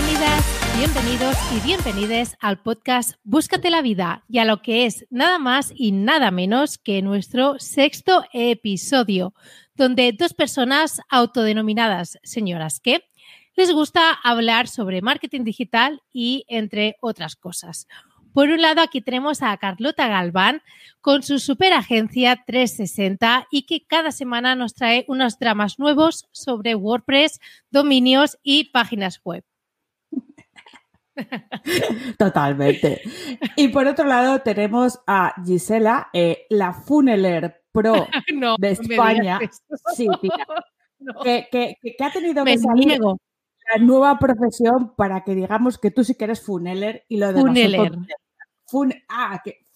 Bienvenidas, bienvenidos y bienvenides al podcast Búscate la vida y a lo que es nada más y nada menos que nuestro sexto episodio, donde dos personas autodenominadas señoras que les gusta hablar sobre marketing digital y entre otras cosas. Por un lado, aquí tenemos a Carlota Galván con su superagencia 360 y que cada semana nos trae unos dramas nuevos sobre WordPress, dominios y páginas web. Totalmente. Y por otro lado tenemos a Gisela, eh, la Funeler Pro de España. Sí, que, ha tenido que salir la nueva profesión para que digamos que tú sí que eres funeler y lo de funeler. ah, que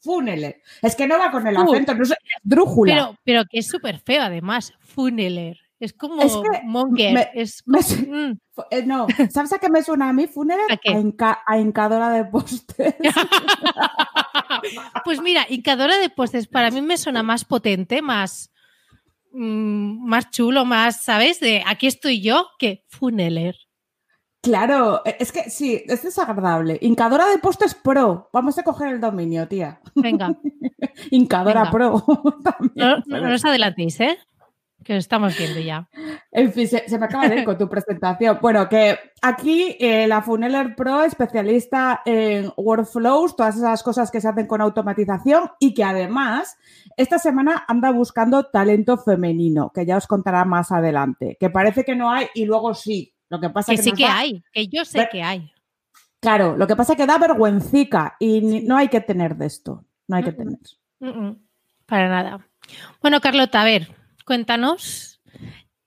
funeler. Es que no va con el acento, no es drújula. Pero, pero que es súper feo además, funeler. Es como es monger. es mm. eh, no, ¿sabes a qué me suena a mí, funeler? ¿A, a, hincadora de postes. pues mira, hincadora de postes para mí me suena más potente, más Mm, más chulo, más, ¿sabes? De aquí estoy yo que Funeler. Claro, e, es que sí, es desagradable. Incadora de postes pro. Vamos a coger el dominio, tía. Venga. Incadora pro. no, no, os adelantéis, ¿eh? Que estamos viendo ya. En fin, se, me acaba de ir con tu presentación. Bueno, que aquí eh, la Funeler Pro, especialista en workflows, todas esas cosas que se hacen con automatización y que además esta semana anda buscando talento femenino, que ya os contará más adelante. Que parece que no hay y luego sí. Lo que pasa que, que sí que hay, que yo sé que hay. Claro, lo que pasa es que da vergüencica y no hay que tener de esto. No hay que tener. Para nada. Bueno, Carlota, a ver, cuéntanos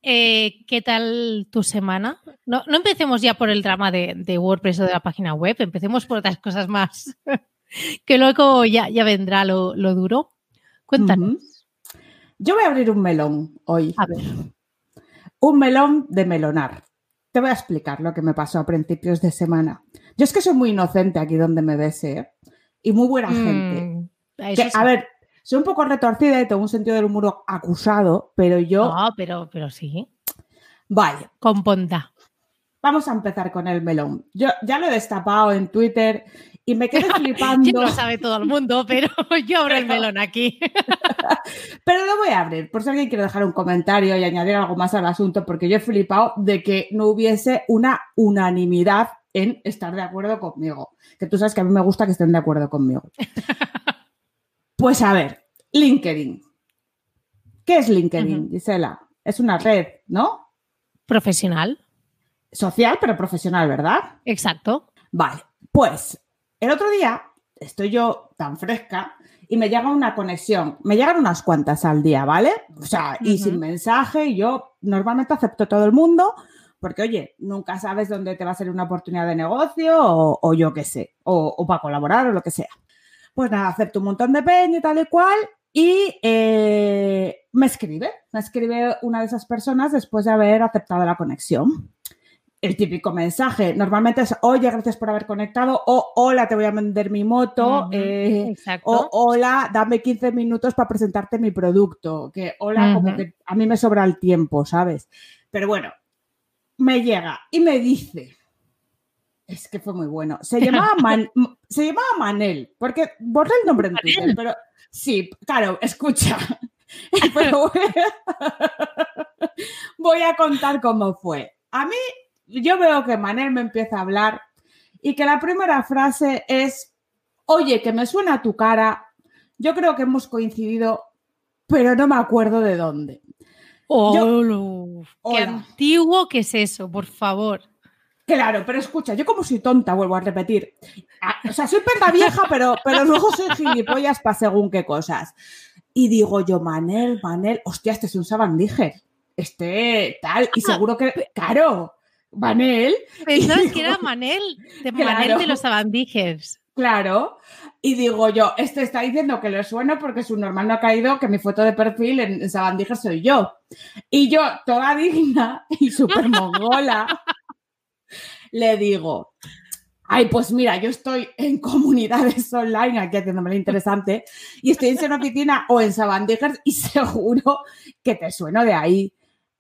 eh, qué tal tu semana. No, empecemos ya por el drama de, WordPress o de la página web, empecemos por otras cosas más, que luego ya, ya vendrá lo, duro. Cuéntanos. Yo voy a abrir un melón hoy. A ver. Un melón de melonar. Te voy a explicar lo que me pasó a principios de semana. Yo es que soy muy inocente aquí donde me ves, ¿eh? Y muy buena gente. Mm, a ver, soy un poco retorcida y tengo un sentido del humor acusado, pero yo. No, pero, pero sí. Vale. Con ponta. Vamos a empezar con el melón. Yo ya lo he destapado en Twitter y me quedé flipando. no lo sabe todo el mundo, pero yo abro el melón aquí. pero lo voy a abrir, por si alguien quiere dejar un comentario y añadir algo más al asunto, porque yo he flipado de que no hubiese una unanimidad en estar de acuerdo conmigo. Que tú sabes que a mí me gusta que estén de acuerdo conmigo. Pues a ver, LinkedIn. ¿Qué es LinkedIn, Gisela? Es una red, ¿no? Profesional. Social, pero profesional, ¿verdad? Exacto. Vale, pues el otro día estoy yo tan fresca y me llega una conexión. Me llegan unas cuantas al día, ¿vale? O sea, y sin mensaje, yo normalmente acepto todo el mundo porque, oye, nunca sabes dónde te va a ser una oportunidad de negocio o, yo qué sé, o, o, para colaborar o lo que sea. Pues nada, acepto un montón de peña y tal y cual. Y eh, me escribe, me escribe una de esas personas después de haber aceptado la conexión. El típico mensaje normalmente es, oye, gracias por haber conectado, o hola, te voy a vender mi moto, eh, o hola, dame 15 minutos para presentarte mi producto, que hola, como que a mí me sobra el tiempo, ¿sabes? Pero bueno, me llega y me dice, es que fue muy bueno. Se llamaba, se llamaba Manel, porque borré el nombre en Twitter, pero sí, claro, escucha. voy a contar cómo fue. A mí, yo veo que Manel me empieza a hablar y que la primera frase es, oye, que me suena tu cara, yo creo que hemos coincidido, pero no me acuerdo de dónde. Oh, ¡Qué antiguo que es eso, por favor! Claro, pero escucha, yo como soy tonta, vuelvo a repetir. O sea, soy perra vieja, pero, pero luego soy gilipollas para según qué cosas. Y digo yo, Manel, Manel, hostia, este es un sabandíger. Este tal, y ah, seguro que, claro, Manel. Pensabas que era Manel, de Manel de los sabandígers. Claro. Y digo yo, este está diciendo que le suena porque su normal no ha caído, que mi foto de perfil en, sabandíger soy yo. Y yo, toda digna y súper mongola le digo, ay, pues mira, yo estoy en comunidades online, aquí haciéndome lo interesante, y estoy en una oficina o en Sabandijas y seguro que te sueno de ahí.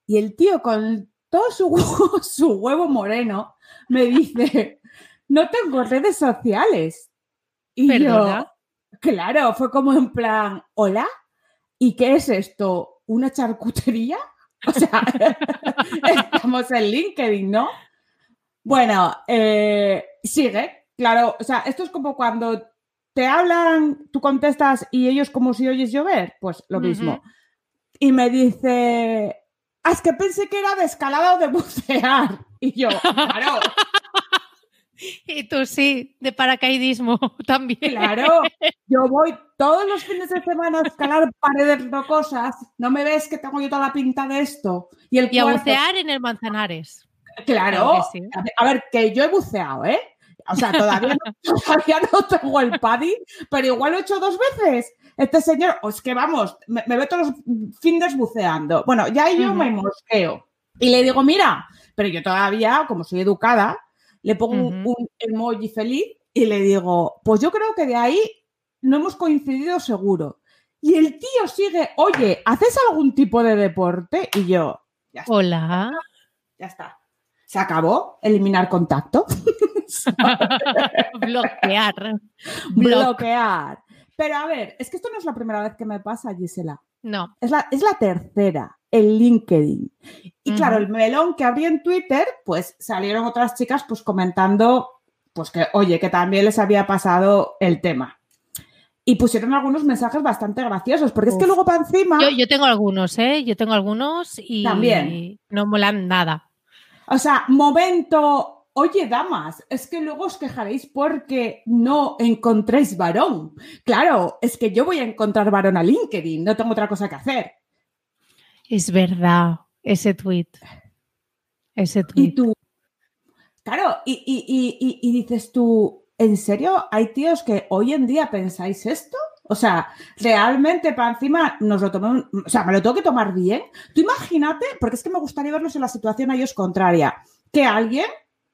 Y el tío con todo su, su huevo moreno, me dice, no tengo redes sociales. Y ¿Perdona? yo, claro, fue como en plan, hola, ¿y qué es esto? ¿Una charcutería? O sea, estamos en LinkedIn, ¿no? Bueno, eh, sigue, claro, o sea, esto es como cuando te hablan, tú contestas y ellos como si oyes llover, pues lo mismo. Y me dice, "Ah, es que pensé que era de escalada o de bucear. Y yo, claro, Y tú sí, de paracaidismo también. claro, yo voy todos los fines de semana a escalar paredes rocosas, no me ves que tengo yo toda la pinta de esto. Y el Y a bucear en el Manzanares. Claro, sí. a ver- que yo he buceado, ¿eh? O sea, todavía no, todavía no tengo el paddy, pero igual lo he hecho dos veces. Este señor, es que vamos, me, me ve todos los fines buceando. Bueno, ya yo me mosqueo. Y le digo, mira, pero yo todavía, como soy educada, le pongo un emoji feliz y le digo, pues yo creo que de ahí no hemos coincidido seguro. Y el tío sigue, oye, ¿haces algún tipo de deporte? Y yo, ya está Hola. ya está. Se acabó. Eliminar contacto. Bloquear. Bloquear. Pero a ver, es que esto no es la primera vez que me pasa, Gisela. No. Es la, es la tercera, el LinkedIn. Y claro, el melón que abrí en Twitter, pues salieron otras chicas pues comentando, pues que, oye, que también les había pasado el tema. Y pusieron algunos mensajes bastante graciosos, porque es que luego para encima... Yo, yo tengo algunos, ¿eh? Yo tengo algunos y También. no molan nada. O sea, momento, oye, damas, es que luego os quejaréis porque no encontréis varón. Claro, es que yo voy a encontrar varón a LinkedIn, no tengo otra cosa que hacer. Es verdad, ese tweet. Ese Y tweet. tú, claro, y, y- y- y- y dices tú, ¿en serio hay tíos que hoy en día pensáis esto? O sea, realmente para encima nos lo tomamos, o sea, me lo tengo que tomar bien. Tú imagínate, porque es que me gustaría verlos en la situación a ellos contraria, que alguien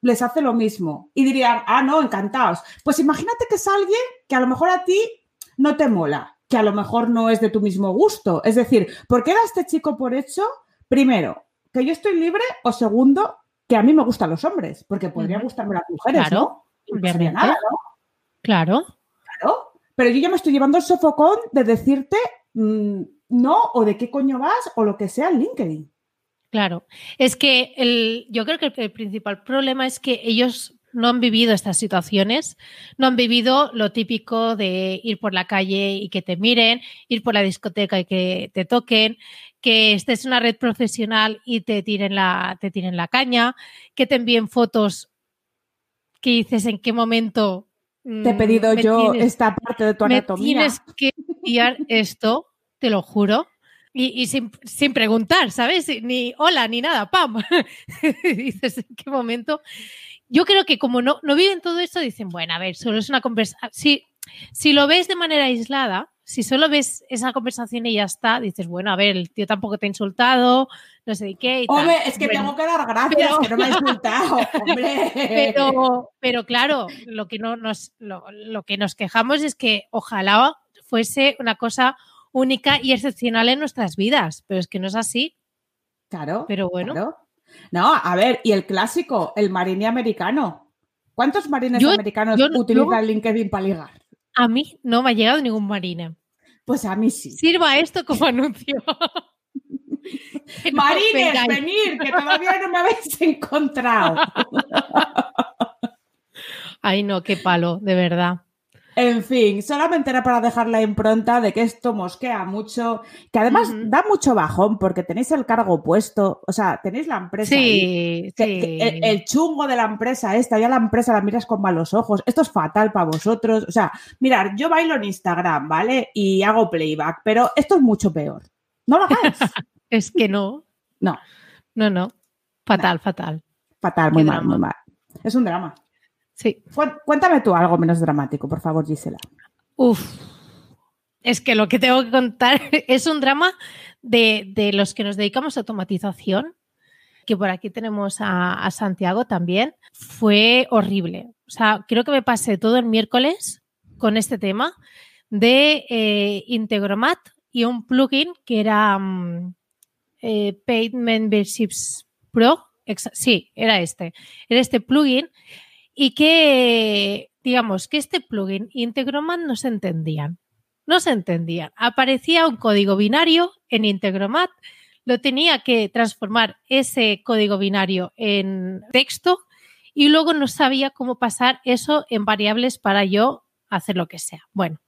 les hace lo mismo y dirían, ah, no, encantados. Pues imagínate que es alguien que a lo mejor a ti no te mola, que a lo mejor no es de tu mismo gusto. Es decir, ¿por qué da este chico por hecho? Primero, que yo estoy libre o segundo, que a mí me gustan los hombres, porque podría gustarme las mujeres, Claro, ¿no? Nada, ¿no? Claro. Claro. Pero yo ya me estoy llevando el sofocón de decirte mm, no o de qué coño vas o lo que sea en LinkedIn. Claro, es que el, yo creo que el, principal problema es que ellos no han vivido estas situaciones, no han vivido lo típico de ir por la calle y que te miren, ir por la discoteca y que te toquen, que estés en una red profesional y te tiren la, te tiren la caña, que te envíen fotos que dices en qué momento. Te he mm, pedido me yo tienes- esta parte de tu me anatomía. tienes que enviar esto, te lo juro. Y, y sin, sin preguntar, ¿sabes? Ni hola, ni nada, ¡pam! Dices, ¿en qué momento? Yo creo que como no, no viven todo esto, dicen, bueno, a ver, solo es una conversación. Si, si lo ves de manera aislada, si solo ves esa conversación y ya está, dices, bueno, a ver, el tío tampoco te ha insultado, no sé de qué. y tal. Hombre, es que Bueno, tengo que dar gracias, pero- que no me ha insultado, hombre. pero, pero claro, lo que, no nos, lo, lo que nos quejamos es que ojalá fuese una cosa única y excepcional en nuestras vidas, pero es que no es así. Claro. Pero bueno. claro. No, a ver, y el clásico, el marine americano. ¿Cuántos marines Yo- americanos yo- utilizan yo- LinkedIn para ligar? A mí no me ha llegado ningún marine. Pues a mí sí. Sirva esto como anuncio. No Marines, venir, que todavía no me habéis encontrado. Ay, no, qué palo, de verdad. En fin, solamente era para dejar la impronta de que esto mosquea mucho, que además da mucho bajón porque tenéis el cargo puesto, o sea, tenéis la empresa. ahí, Sí, que- sí. que el, el chungo de la empresa esta, ya la empresa la miras con malos ojos, esto es fatal para vosotros. O sea, mirar, yo bailo en Instagram, ¿vale? Y hago playback, pero esto es mucho peor. No lo hagáis. Es que no. No. No, no. Fatal, fatal. Fatal, muy Qué mal, drama. muy mal. Es un drama. Sí. Cué- Cuéntame tú algo menos dramático, por favor, Gisela. Uf. Es que lo que tengo que contar es un drama de, de los que nos dedicamos a automatización, que por aquí tenemos a, Santiago también. Fue horrible. O sea, creo que me pasé todo el miércoles con este tema de eh, Integromat y un plugin que era eh, Paid Memberships Pro, sí, era este, era este plugin y que, digamos, que este plugin y Integromat no se entendían, no se entendían. Aparecía un código binario en Integromat, lo tenía que transformar ese código binario en texto y luego no sabía cómo pasar eso en variables para yo hacer lo que sea. Bueno,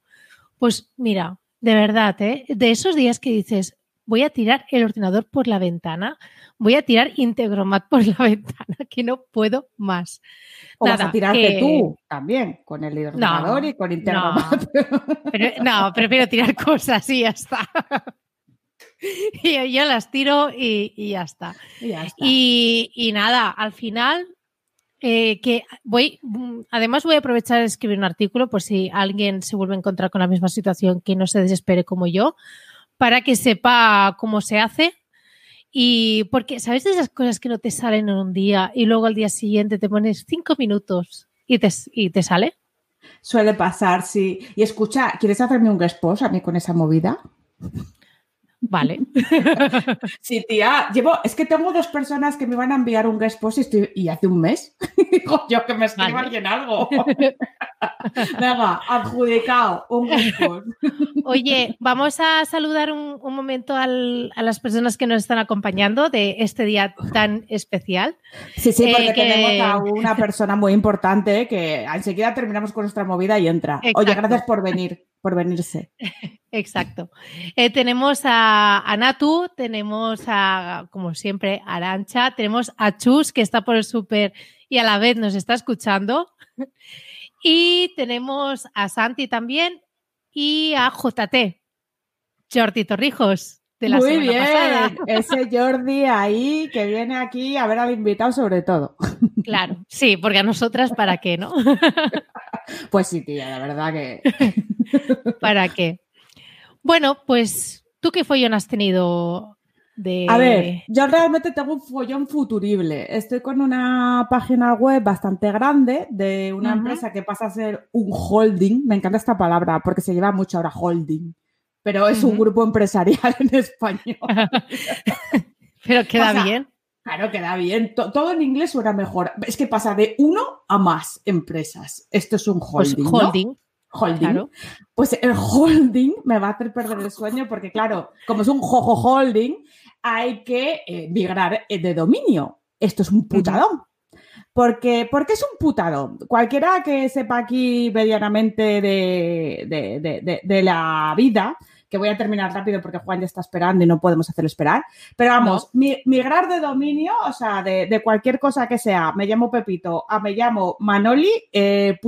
pues mira, de verdad, ¿eh? de esos días que dices, voy a tirar el ordenador por la ventana, voy a tirar Integromat por la ventana, que no puedo más. O vas a tirarte tú también, con el ordenador y con Integromat. No, prefiero tirar cosas y ya está. y yo las tiro y, ya está. Y, nada, al final eh, que voy, además voy a aprovechar de escribir un artículo por si alguien se vuelve a encontrar con la misma situación que no se desespere como yo, para que sepa cómo se hace. Y porque, ¿sabes de esas cosas que no te salen en un día y luego al día siguiente te pones cinco minutos y te, y te sale? Suele pasar, sí. Y escucha, ¿quieres hacerme un guest a mí con esa movida? Vale. Sí, tía, llevo, es que tengo dos personas que me van a enviar un guest post y, hace un mes. Digo yo que me escriba alguien algo. Venga, adjudicado, un guest post. Oye, vamos a saludar un, momento a las personas que nos están acompañando de este día tan especial. Sí, sí, porque eh, tenemos a una persona muy importante que enseguida terminamos con nuestra movida y entra. Oye, gracias por venir por venirse. Exacto. Eh, tenemos a, Natu, tenemos a, como siempre, a Arancha, tenemos a Chus, que está por el súper y a la vez nos está escuchando. Y tenemos a Santi también y a JT, Jordi Torrijos. De la Muy bien, ese Jordi ahí que viene aquí a ver al invitado sobre todo. Claro, sí, porque a nosotras para qué, ¿no? Pues sí, tía, la verdad que. ¿Para qué? Bueno, pues, ¿tú qué follón has tenido de... A ver, yo realmente tengo un follón futurible. Estoy con una página web bastante grande de una empresa que pasa a ser un holding. Me encanta esta palabra porque se lleva mucho ahora holding, pero es un grupo empresarial en español. pero queda bien. Claro, queda bien. todo en inglés suena mejor. Es que pasa de uno a más empresas. Esto es un pues holding. holding. Holding. Pues el holding me va a hacer perder el sueño porque, claro, como es un jojo holding, hay que eh, migrar eh, de dominio. Esto es un putadón. Porque, porque es un putadón. Cualquiera que sepa aquí medianamente de, de la vida que voy a terminar rápido porque Juan ya está esperando y no podemos hacerlo esperar. Pero vamos, migrar de dominio, o sea, de, cualquier cosa que sea, me llamo Pepito a me llamo Manoli.es eh,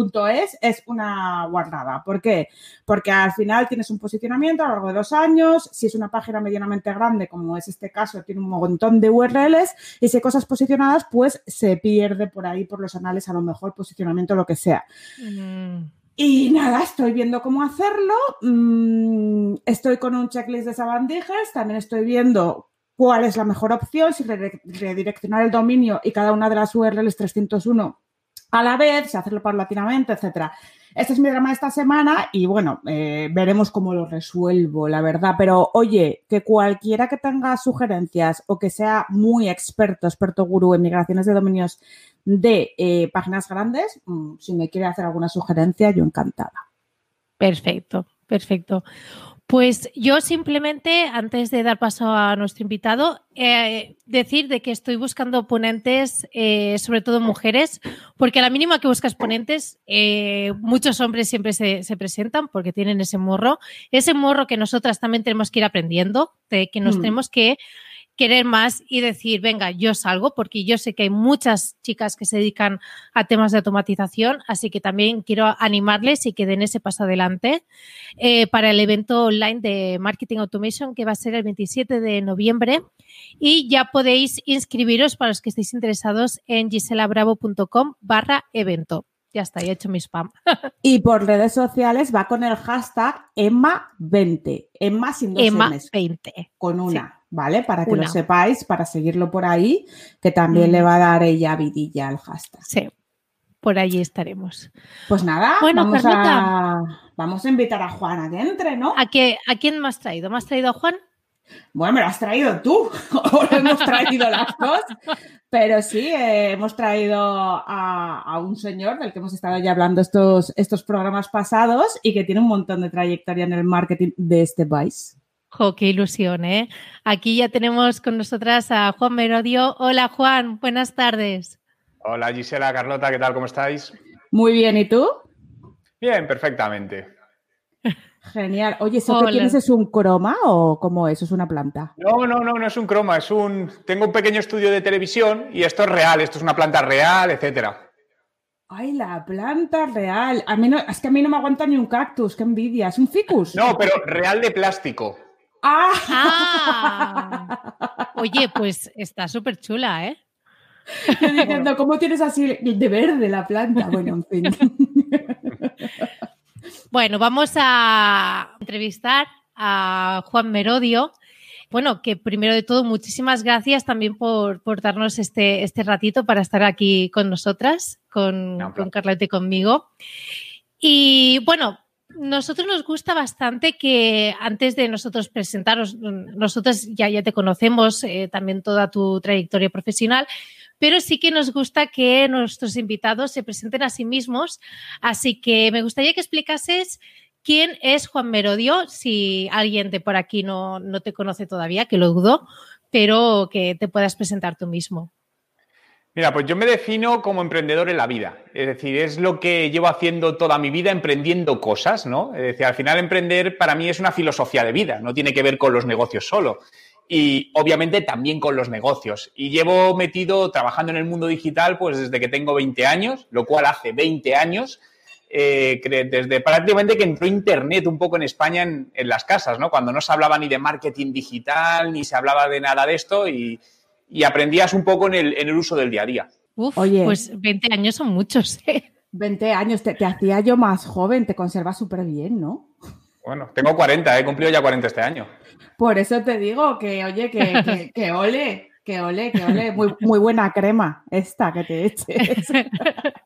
es una guardada. ¿Por qué? Porque al final tienes un posicionamiento a lo largo de dos años. Si es una página medianamente grande, como es este caso, tiene un montón de URLs y si hay cosas posicionadas, pues se pierde por ahí, por los anales, a lo mejor posicionamiento, lo que sea. Mm. Y nada, estoy viendo cómo hacerlo. Mm, estoy con un checklist de sabandijas. También estoy viendo cuál es la mejor opción, si redireccionar el dominio y cada una de las URLs 301 a la vez, si hacerlo paulatinamente, etcétera. Este es mi drama de esta semana y bueno, eh, veremos cómo lo resuelvo, la verdad. Pero oye, que cualquiera que tenga sugerencias o que sea muy experto, experto gurú en migraciones de dominios de eh, páginas grandes, mm, si me quiere hacer alguna sugerencia, yo encantada. Perfecto, perfecto. Pues yo simplemente, antes de dar paso a nuestro invitado, eh, decir de que estoy buscando ponentes, eh, sobre todo mujeres, porque a la mínima que buscas ponentes, muchos hombres siempre se, se, presentan porque tienen ese morro, ese morro que nosotras también tenemos que ir aprendiendo, de que nos mm. tenemos que querer más y decir, venga, yo salgo, porque yo sé que hay muchas chicas que se dedican a temas de automatización, así que también quiero animarles y que den ese paso adelante eh, para el evento online de Marketing Automation que va a ser el 27 de noviembre y ya podéis inscribiros para los que estéis interesados en giselabravo.com barra evento. Ya está, ya he hecho mi spam. y por redes sociales va con el hashtag Emma20. Emma sin dos Emma20. Con una. ¿Vale? Para que lo sepáis, para seguirlo por ahí, que también le va a dar ella vidilla al hashtag. Sí, por allí estaremos. Pues nada, bueno, vamos, a, vamos a invitar a Juan a que entre, ¿no? ¿A, qué, ¿A quién me has traído? ¿Me has traído a Juan? Bueno, me lo has traído tú, o lo hemos traído las dos. Pero sí, eh, hemos traído a, un señor del que hemos estado ya hablando estos, estos programas pasados y que tiene un montón de trayectoria en el marketing de este país. ¡Jo, qué ilusión, ¿eh? Aquí ya tenemos con nosotras a Juan Merodio. Hola, Juan, buenas tardes. Hola, Gisela, Carlota, ¿qué tal? ¿Cómo estáis? Muy bien, ¿y tú? Bien, perfectamente. Genial. Oye, ¿eso que tienes es un croma o cómo es? ¿Es una planta? No, no, no, no es un croma, es un... Tengo un pequeño estudio de televisión y esto es real, esto es una planta real, etcétera. Ay, la planta real. A mí no, es que a mí no me aguanta ni un cactus, qué envidia. ¿Es un ficus? No, pero real de plástico. ¡Ah! ah. Oye, pues está súper chula, ¿eh? Yo diciendo, ¿cómo tienes así de verde la planta? Bueno, en fin. Bueno, vamos a entrevistar a Juan Merodio. Bueno, que primero de todo, muchísimas gracias también por, darnos este, este ratito para estar aquí con nosotras, con, con Carlota y conmigo. Y bueno, nosotros nos gusta bastante que antes de nosotros presentaros, nosotros ya, ya te conocemos eh, también toda tu trayectoria profesional, pero sí que nos gusta que nuestros invitados se presenten a sí mismos. Así que me gustaría que explicases quién es Juan Merodio, si alguien de por aquí no, no te conoce todavía, que lo dudo, pero que te puedas presentar tú mismo. Mira, pues yo me defino como emprendedor en la vida. Es decir, es lo que llevo haciendo toda mi vida, emprendiendo cosas, ¿no? Es decir, al final emprender para mí es una filosofía de vida, no tiene que ver con los negocios solo y obviamente también con los negocios. Y llevo metido trabajando en el mundo digital pues desde que tengo 20 años, lo cual hace 20 años, eh, desde prácticamente que entró Internet un poco en España en, las casas, ¿no? Cuando no se hablaba ni de marketing digital, ni se hablaba de nada de esto y, aprendías un poco en el, uso del día a día. Uf, Oye, pues 20 años son muchos, ¿eh? 20 años, te, te hacía yo más joven, te conservas súper bien, ¿no? Bueno, tengo 40, he cumplido ya 40 este año. Por eso te digo que, oye, que, que, ole, que ole, que ole. Muy, muy buena crema esta que te eches.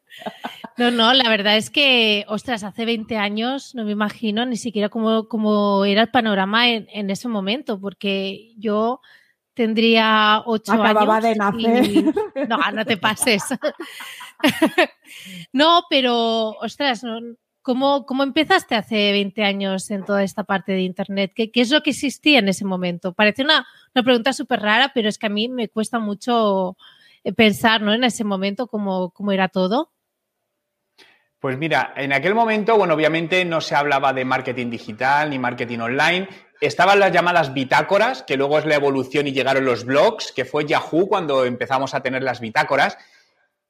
No, no, la verdad es que, ostras, hace 20 años no me imagino ni siquiera cómo, era el panorama en, ese momento, porque yo tendría 8 años. Acababa de nacer. No, no te pases. No, pero, ostras, no, ¿Cómo, empezaste hace 20 años en toda esta parte de Internet? ¿Qué, es lo que existía en ese momento? Parece una, pregunta súper rara, pero es que a mí me cuesta mucho eh, pensar ¿no? en ese momento cómo, cómo era todo. Pues mira, en aquel momento, bueno, obviamente no se hablaba de marketing digital ni marketing online. Estaban las llamadas bitácoras, que luego es la evolución y llegaron los blogs, que fue Yahoo cuando empezamos a tener las bitácoras.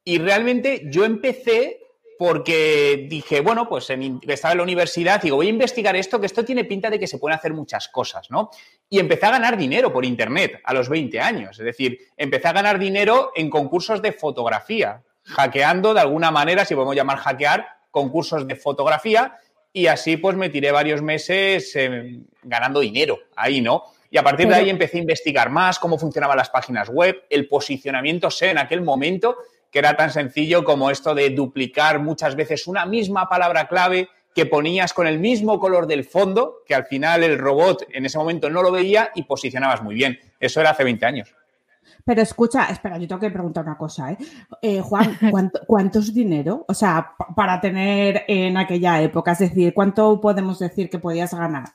Y realmente yo empecé porque dije, bueno, pues estaba en la universidad, digo, voy a investigar esto, que esto tiene pinta de que se pueden hacer muchas cosas, ¿no? Y empecé a ganar dinero por Internet a los 20 años, es decir, empecé a ganar dinero en concursos de fotografía, hackeando de alguna manera, si podemos llamar hackear, concursos de fotografía, y así pues me tiré varios meses em, ganando dinero ahí, ¿no? Y a partir de ahí empecé a investigar más cómo funcionaban las páginas web, el posicionamiento SEO en aquel momento que era tan sencillo como esto de duplicar muchas veces una misma palabra clave que ponías con el mismo color del fondo, que al final el robot en ese momento no lo veía y posicionabas muy bien. Eso era hace 20 años. Pero escucha, espera, yo tengo que preguntar una cosa, ¿eh? eh Juan, ¿cuánto, es dinero? O sea, para tener en aquella época, es decir, ¿cuánto podemos decir que podías ganar?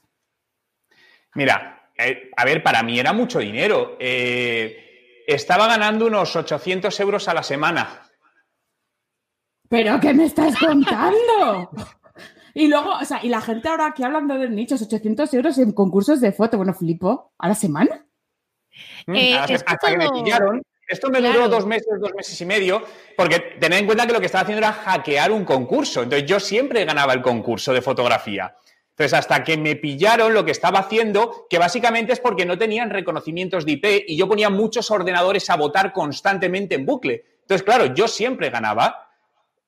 Mira, eh, a ver, para mí era mucho dinero. Eh, estaba ganando unos 800 euros a la semana. ¿Pero qué me estás contando? y luego, o sea, y la gente ahora aquí hablando de nichos, 800 euros en concursos de foto, bueno, flipo, ¿a la semana? Mm, eh, hasta, que me pillaron. Esto me duró dos meses, dos meses y medio, porque tened en cuenta que lo que estaba haciendo era hackear un concurso. Entonces yo siempre ganaba el concurso de fotografía. Entonces, hasta que me pillaron lo que estaba haciendo, que básicamente es porque no tenían reconocimientos de IP y yo ponía muchos ordenadores a votar constantemente en bucle. Entonces, claro, yo siempre ganaba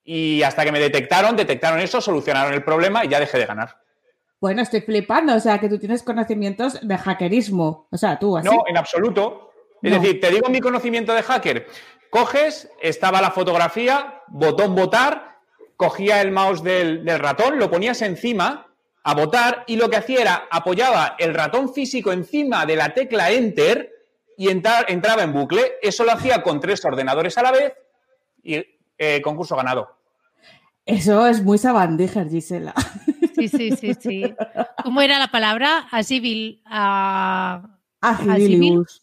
y hasta que me detectaron, detectaron eso, solucionaron el problema y ya dejé de ganar. Bueno, estoy flipando, o sea, que tú tienes conocimientos de hackerismo, o sea, tú así. No, en absoluto. Es decir, te digo mi conocimiento de hacker. Coges, estaba la fotografía, botón votar, cogía el mouse del, del ratón, lo ponías encima a votar y lo que hacía era apoyaba el ratón físico encima de la tecla Enter y entraba en bucle. Eso lo hacía con tres ordenadores a la vez y eh, concurso ganado. Eso es muy sabandíger, Gisela. Sí, sí, sí, sí. ¿Cómo era la palabra? Agibil. A... Agibilius.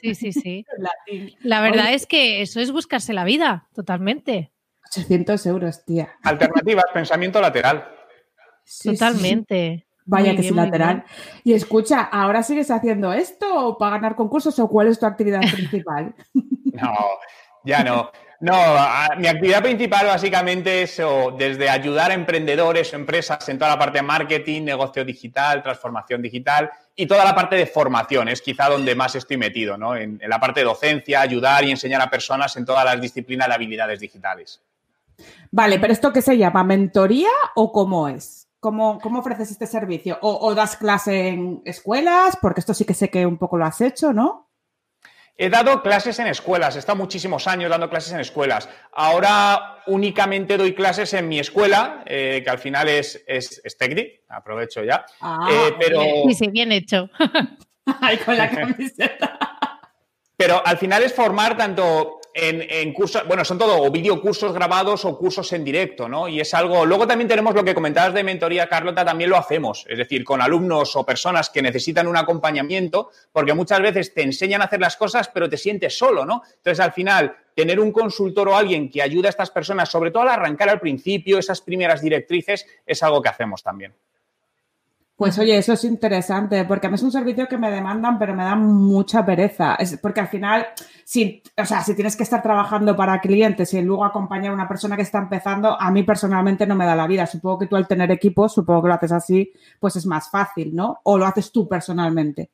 Sí, sí, sí. La verdad es que eso es buscarse la vida, totalmente. 800 euros, tía. Alternativas, pensamiento lateral. Totalmente. Vaya que es lateral. Y escucha, ¿ahora sigues haciendo esto para ganar concursos o cuál es tu actividad principal? No, ya no. No, mi actividad principal básicamente es desde ayudar a emprendedores o empresas en toda la parte de marketing, negocio digital, transformación digital y toda la parte de formación. Es quizá donde más estoy metido, ¿no? En, la parte de docencia, ayudar y enseñar a personas en todas las disciplinas de habilidades digitales. Vale, pero ¿esto qué se llama? ¿Mentoría o cómo es? ¿Cómo, cómo ofreces este servicio? ¿O, ¿O das clase en escuelas? Porque esto sí que sé que un poco lo has hecho, ¿no? He dado clases en escuelas, he estado muchísimos años dando clases en escuelas. Ahora únicamente doy clases en mi escuela, eh, que al final es, es, aprovecho ya. Ah, eh, pero... Sí, sí, bien hecho. Ay, con la camiseta. Pero al final es formar tanto en, cursos, bueno, son todo o videocursos grabados o cursos en directo, ¿no? Y es algo. Luego también tenemos lo que comentabas de mentoría, Carlota, también lo hacemos, es decir, con alumnos o personas que necesitan un acompañamiento, porque muchas veces te enseñan a hacer las cosas, pero te sientes solo, ¿no? Entonces, al final, tener un consultor o alguien que ayude a estas personas, sobre todo al arrancar al principio, esas primeras directrices, es algo que hacemos también. Pues oye, eso es interesante, porque a mí es un servicio que me demandan, pero me da mucha pereza. Es porque al final, si, o sea, si tienes que estar trabajando para clientes y luego acompañar a una persona que está empezando, a mí personalmente no me da la vida. Supongo que tú al tener equipo, supongo que lo haces así, pues es más fácil, ¿no? O lo haces tú personalmente.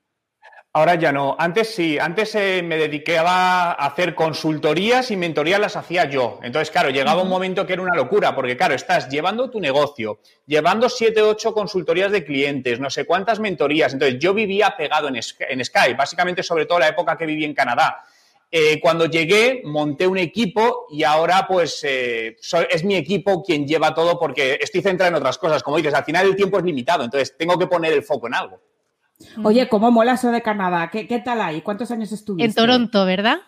Ahora ya no. Antes sí, antes eh, me dedicaba a hacer consultorías y mentorías las hacía yo. Entonces, claro, llegaba un momento que era una locura, porque claro, estás llevando tu negocio, llevando siete, ocho consultorías de clientes, no sé cuántas mentorías. Entonces, yo vivía pegado en, Skype, básicamente sobre todo la época que viví en Canadá. Eh, cuando llegué, monté un equipo y ahora pues eh, es mi equipo quien lleva todo porque estoy centrado en otras cosas. Como dices, al final el tiempo es limitado, entonces tengo que poner el foco en algo. Oye, ¿cómo mola eso de Canadá? ¿Qué, tal ahí? ¿Cuántos años estuviste? En Toronto, ¿verdad?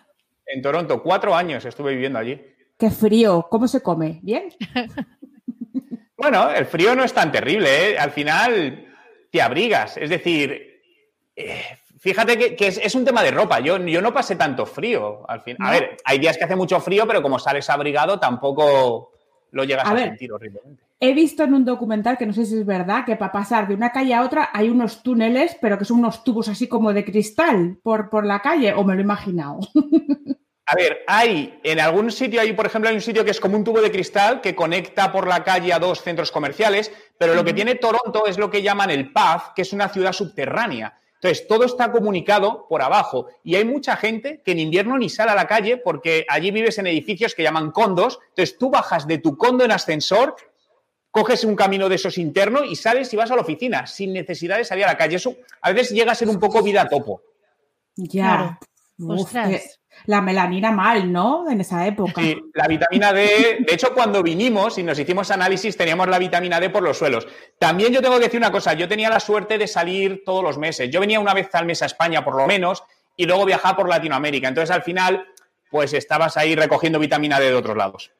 En Toronto, cuatro años estuve viviendo allí. Qué frío. ¿Cómo se come? ¿Bien? bueno, el frío no es tan terrible, ¿eh? Al final te abrigas. Es decir, eh, fíjate que, es, un tema de ropa. Yo, yo no pasé tanto frío. Al fin. A ver, hay días que hace mucho frío, pero como sales abrigado tampoco lo llegas a, sentir horriblemente. He visto en un documental, que no sé si es verdad, que para pasar de una calle a otra hay unos túneles, pero que son unos tubos así como de cristal por, por la calle, o me lo he imaginado. A ver, hay en algún sitio, hay, por ejemplo, hay un sitio que es como un tubo de cristal que conecta por la calle a dos centros comerciales, pero lo que tiene Toronto es lo que llaman el PAF, que es una ciudad subterránea. Entonces, todo está comunicado por abajo y hay mucha gente que en invierno ni sale a la calle porque allí vives en edificios que llaman condos. Entonces, tú bajas de tu condo en ascensor coges un camino de esos internos y sales y vas a la oficina sin necesidad de salir a la calle. Eso a veces llega a ser un poco vida topo. Ya. La melanina mal, ¿no? En esa época. Sí, la vitamina D. De hecho, cuando vinimos y nos hicimos análisis, teníamos la vitamina D por los suelos. También yo tengo que decir una cosa: yo tenía la suerte de salir todos los meses. Yo venía una vez al mes a España, por lo menos, y luego viajaba por Latinoamérica. Entonces, al final, pues estabas ahí recogiendo vitamina D de otros lados.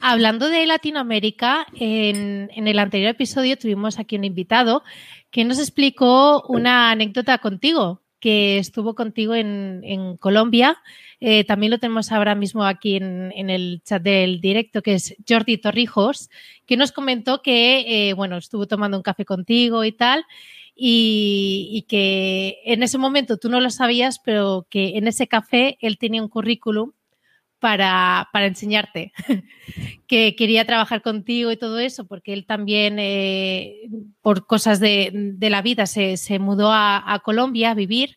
Hablando de Latinoamérica, en, el anterior episodio tuvimos aquí un invitado que nos explicó una anécdota contigo, que estuvo contigo en, Colombia. Eh, también lo tenemos ahora mismo aquí en, el chat del directo, que es Jordi Torrijos, que nos comentó que, eh, bueno, estuvo tomando un café contigo y tal, y, que en ese momento tú no lo sabías, pero que en ese café él tenía un currículum para, para enseñarte, que quería trabajar contigo y todo eso, porque él también, eh, por cosas de, de, la vida, se, se mudó a, Colombia a vivir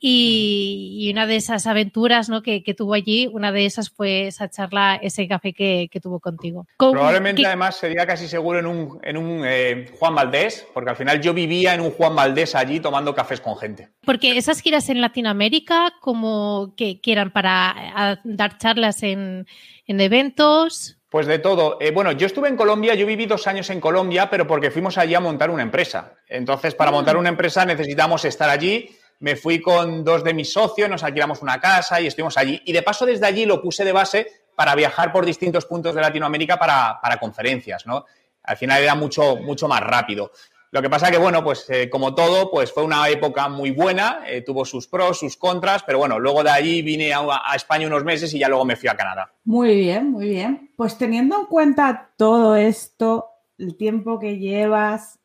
y, una de esas aventuras ¿no? que, tuvo allí, una de esas fue esa charla, ese café que, tuvo contigo. Probablemente además sería casi seguro en un, en un eh, Juan Valdés, porque al final yo vivía en un Juan Valdés allí tomando cafés con gente. Porque esas giras en Latinoamérica, como que quieran para dar charlas en, eventos. Pues de todo. Eh, bueno, yo estuve en Colombia, yo viví dos años en Colombia, pero porque fuimos allí a montar una empresa. Entonces, para ah. montar una empresa necesitamos estar allí me fui con dos de mis socios, nos alquilamos una casa y estuvimos allí. Y de paso, desde allí lo puse de base para viajar por distintos puntos de Latinoamérica para, conferencias, ¿no? Al final era mucho, mucho más rápido. Lo que pasa que, bueno, pues eh, como todo, pues fue una época muy buena, eh, tuvo sus pros, sus contras, pero bueno, luego de allí vine a, España unos meses y ya luego me fui a Canadá. Muy bien, muy bien. Pues teniendo en cuenta todo esto, el tiempo que llevas,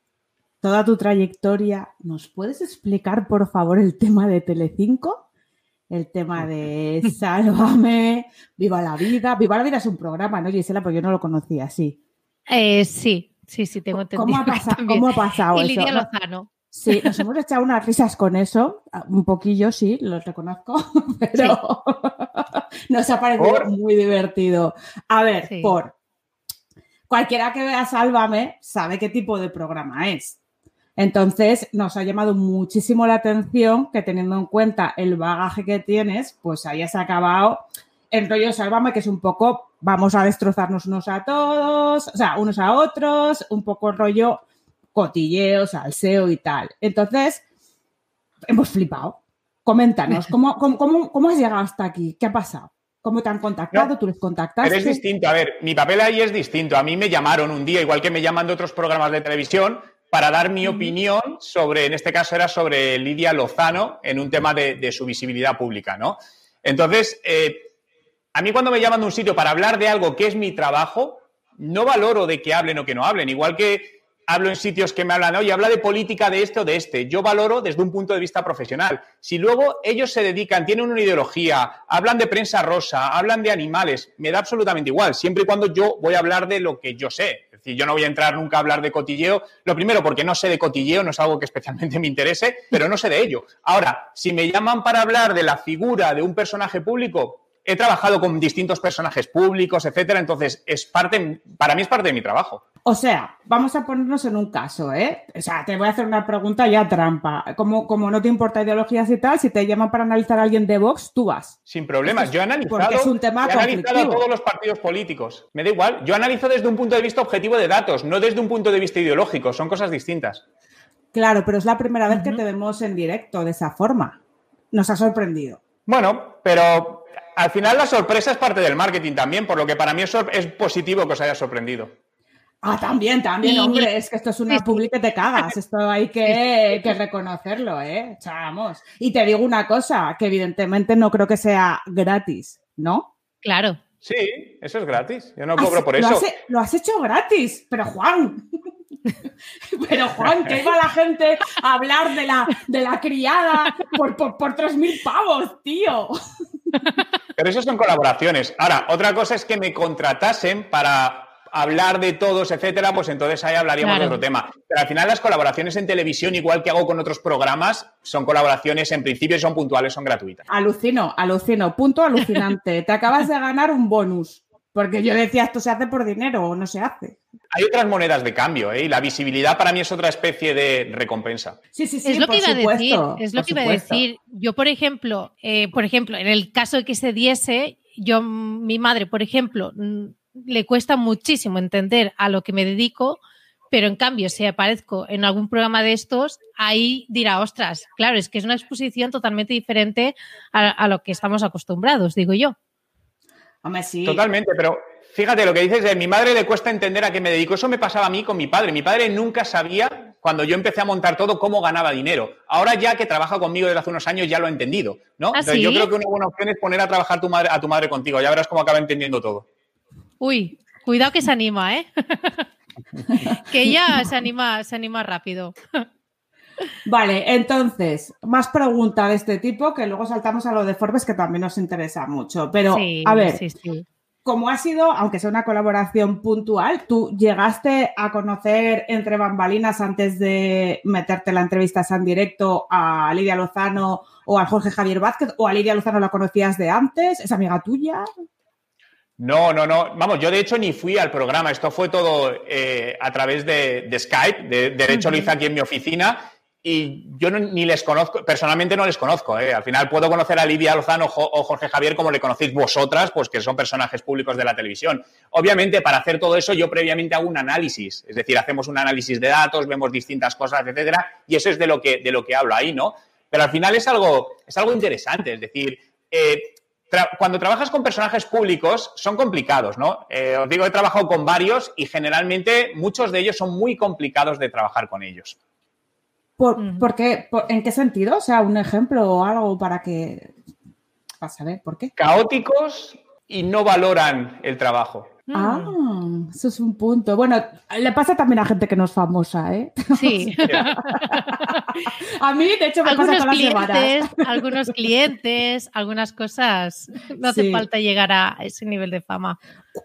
toda tu trayectoria, ¿nos puedes explicar, por favor, el tema de Telecinco? El tema de Sálvame, Viva la Vida. Viva la Vida es un programa, ¿no, Gisela? Porque yo no lo conocía así. Eh, sí, sí, sí, tengo entendido. ¿Cómo ha, pasado, ¿cómo ha pasado y Lidia Lozano. Sí, nos hemos echado unas risas con eso, un poquillo, sí, lo reconozco, pero nos ha parecido muy divertido. A ver, por cualquiera que vea Sálvame sabe qué tipo de programa es. Entonces, nos ha llamado muchísimo la atención que teniendo en cuenta el bagaje que tienes, pues hayas acabado en rollo Sálvame, que es un poco, vamos a destrozarnos unos a todos, o sea, unos a otros, un poco rollo cotilleo, salseo y tal. Entonces, hemos flipado. Coméntanos, ¿cómo, cómo, has llegado hasta aquí? ¿Qué ha pasado? ¿Cómo te han contactado? ¿Tú les contactaste? Pero es distinto. A ver, mi papel ahí es distinto. A mí me llamaron un día, igual que me llaman de otros programas de televisión, para dar mi opinión sobre, en este caso era sobre Lidia Lozano, en un tema de, su visibilidad pública, ¿no? Entonces, eh, a mí cuando me llaman de un sitio para hablar de algo que es mi trabajo, no valoro de que hablen o que no hablen. Igual que hablo en sitios que me hablan, oye, habla de política de este o de este. Yo valoro desde un punto de vista profesional. Si luego ellos se dedican, tienen una ideología, hablan de prensa rosa, hablan de animales, me da absolutamente igual, siempre y cuando yo voy a hablar de lo que yo sé. Yo no voy a entrar nunca a hablar de cotilleo. Lo primero, porque no sé de cotilleo, no es algo que especialmente me interese, pero no sé de ello. Ahora, si me llaman para hablar de la figura de un personaje público, he trabajado con distintos personajes públicos, etcétera, entonces es parte, para mí es parte de mi trabajo. O sea, vamos a ponernos en un caso, ¿eh? O sea, te voy a hacer una pregunta ya trampa. Como, como no te importa ideologías y tal, si te llaman para analizar a alguien de Vox, tú vas. Sin problemas. Yo he analizado, es un tema he analizado todos los partidos políticos. Me da igual. Yo analizo desde un punto de vista objetivo de datos, no desde un punto de vista ideológico. Son cosas distintas. Claro, pero es la primera vez que te vemos en directo de esa forma. Nos ha sorprendido. Bueno, pero al final la sorpresa es parte del marketing también, por lo que para mí es, positivo que os haya sorprendido. Ah, también, también, hombre, es que esto es una publi que te cagas, esto hay que, reconocerlo, ¿eh? Chamos. Y te digo una cosa, que evidentemente no creo que sea gratis, ¿no? Claro. Sí, eso es gratis, yo no cobro por eso. Lo has, lo has hecho gratis, pero Juan, pero Juan, que iba la gente a hablar de la, de la criada por, por, por 3.000 pavos, tío. Pero eso son colaboraciones. Ahora, otra cosa es que me contratasen para hablar de todos, etcétera, pues entonces ahí hablaríamos de otro tema. Pero al final las colaboraciones en televisión, igual que hago con otros programas, son colaboraciones en principio son puntuales, son gratuitas. Alucino, alucino, punto alucinante. Te acabas de ganar un bonus. Porque yo decía, esto se hace por dinero o no se hace. Hay otras monedas de cambio, ¿eh? Y la visibilidad para mí es otra especie de recompensa. Sí, sí, sí. Es lo que iba a decir. Es lo que iba a decir. Yo, por ejemplo, eh, por ejemplo, en el caso de que se diese, yo, mi madre, por ejemplo, le cuesta muchísimo entender a lo que me dedico, pero en cambio, si aparezco en algún programa de estos, ahí dirá, ostras, claro, es que es una exposición totalmente diferente a lo que estamos acostumbrados, digo yo. Totalmente, pero fíjate lo que dices de mi madre le cuesta entender a qué me dedico. Eso me pasaba a mí con mi padre. Mi padre nunca sabía, cuando yo empecé a montar todo, cómo ganaba dinero. Ahora ya que trabaja conmigo desde hace unos años, ya lo ha entendido, ¿no? ¿Ah, yo creo que una buena opción es poner a trabajar tu madre, a tu madre contigo. Ya verás cómo acaba entendiendo todo. Uy, cuidado que se anima, ¿eh? que ella se anima, se anima rápido. Vale, entonces, más pregunta de este tipo, que luego saltamos a lo de Forbes, que también nos interesa mucho. Pero, a ver, como ha sido, aunque sea una colaboración puntual, tú llegaste a conocer entre bambalinas antes de meterte la entrevista en directo a Lidia Lozano o a Jorge Javier Vázquez, o a Lidia Lozano la conocías de antes, es amiga tuya. No, no, no. Vamos, yo de hecho ni fui al programa. Esto fue todo eh, a través de, Skype. De, hecho, lo hice aquí en mi oficina y yo ni les conozco, personalmente no les conozco. ¿eh? Al final puedo conocer a Lidia Lozano o Jorge Javier como le conocéis vosotras, pues que son personajes públicos de la televisión. Obviamente, para hacer todo eso, yo previamente hago un análisis, es decir, hacemos un análisis de datos, vemos distintas cosas, etcétera, y eso es de lo que, de lo que hablo ahí, ¿no? Pero al final es algo, es algo interesante, es decir, eh, cuando trabajas con personajes públicos son complicados, ¿no? Eh, os digo, he trabajado con varios y generalmente muchos de ellos son muy complicados de trabajar con ellos. ¿Por, qué? ¿En qué sentido? O sea, un ejemplo o algo para que... Para saber por qué. Caóticos y no valoran el trabajo. Ah, eso es un punto. Bueno, le pasa también a gente que no es famosa, ¿eh? Sí. a mí, de hecho, me algunos pasa clientes, algunos clientes, algunas cosas. No hace falta llegar a ese nivel de fama.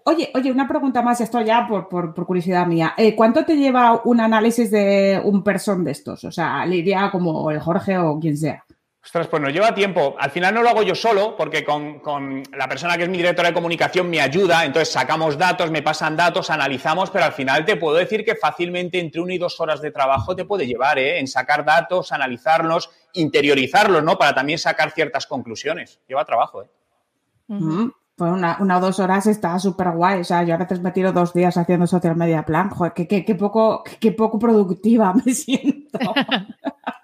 Oye, oye, una pregunta más, esto ya por, curiosidad mía. Eh, ¿Cuánto te lleva un análisis de un person de estos? O sea, Lidia como el Jorge o quien sea. Ostras, pues nos lleva tiempo. Al final no lo hago yo solo, porque con, la persona que es mi directora de comunicación me ayuda, entonces sacamos datos, me pasan datos, analizamos, pero al final te puedo decir que fácilmente entre una y dos horas de trabajo te puede llevar, ¿eh? En sacar datos, analizarlos, interiorizarlos, ¿no? Para también sacar ciertas conclusiones. Lleva trabajo, ¿eh? Pues una, o dos horas está súper guay. O sea, yo a veces me tiro dos días haciendo social media plan. Joder, qué, poco, qué poco productiva me siento.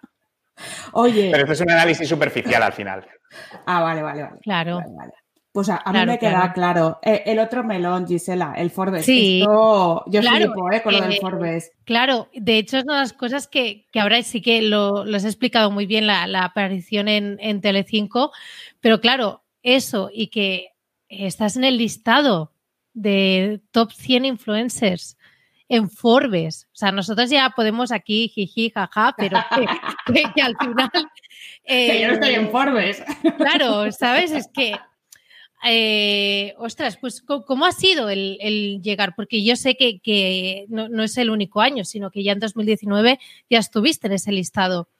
Oye. Pero esto es un análisis superficial al final. Ah, vale, vale, vale. Claro. Pues a, mí me queda claro. Eh, el otro melón, Gisela, el Forbes. Sí. yo flipo, ¿eh? Con lo del eh, Forbes. Claro, de hecho es una de las cosas que, ahora sí que lo, has explicado muy bien la, aparición en, en Telecinco, pero claro, eso y que estás en el listado de top 100 influencers en Forbes. O sea, nosotros ya podemos aquí jiji, jaja, pero que, al final... que yo no estoy en eh, Forbes. Claro, ¿sabes? Es que eh, ostras, pues ¿cómo ha sido el, llegar? Porque yo sé que, no, es el único año, sino que ya en 2019 ya estuviste en ese listado.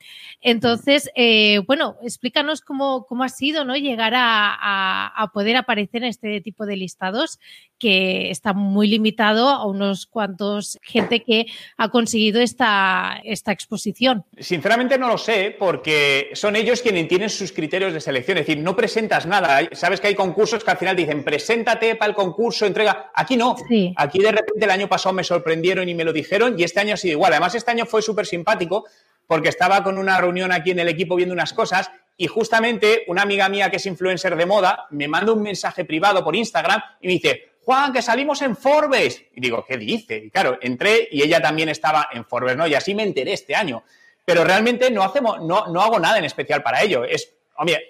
Entonces, eh, bueno, explícanos cómo, cómo, ha sido ¿no? llegar a, poder aparecer en este tipo de listados que está muy limitado a unos cuantos gente que ha conseguido esta, esta exposición. Sinceramente no lo sé porque son ellos quienes tienen sus criterios de selección. Es decir, no presentas nada. Sabes que hay concursos que al final dicen, preséntate para el concurso, entrega. Aquí no. Aquí de repente el año pasado me sorprendieron y me lo dijeron y este año ha sido igual. Además, este año fue súper simpático porque estaba con una reunión aquí en el equipo viendo unas cosas y justamente una amiga mía que es influencer de moda me manda un mensaje privado por Instagram y me dice, Juan, que salimos en Forbes. Y digo, ¿qué dice? Y claro, entré y ella también estaba en Forbes, ¿no? Y así me enteré este año. Pero realmente no, hacemos, no, no hago nada en especial para ello. Es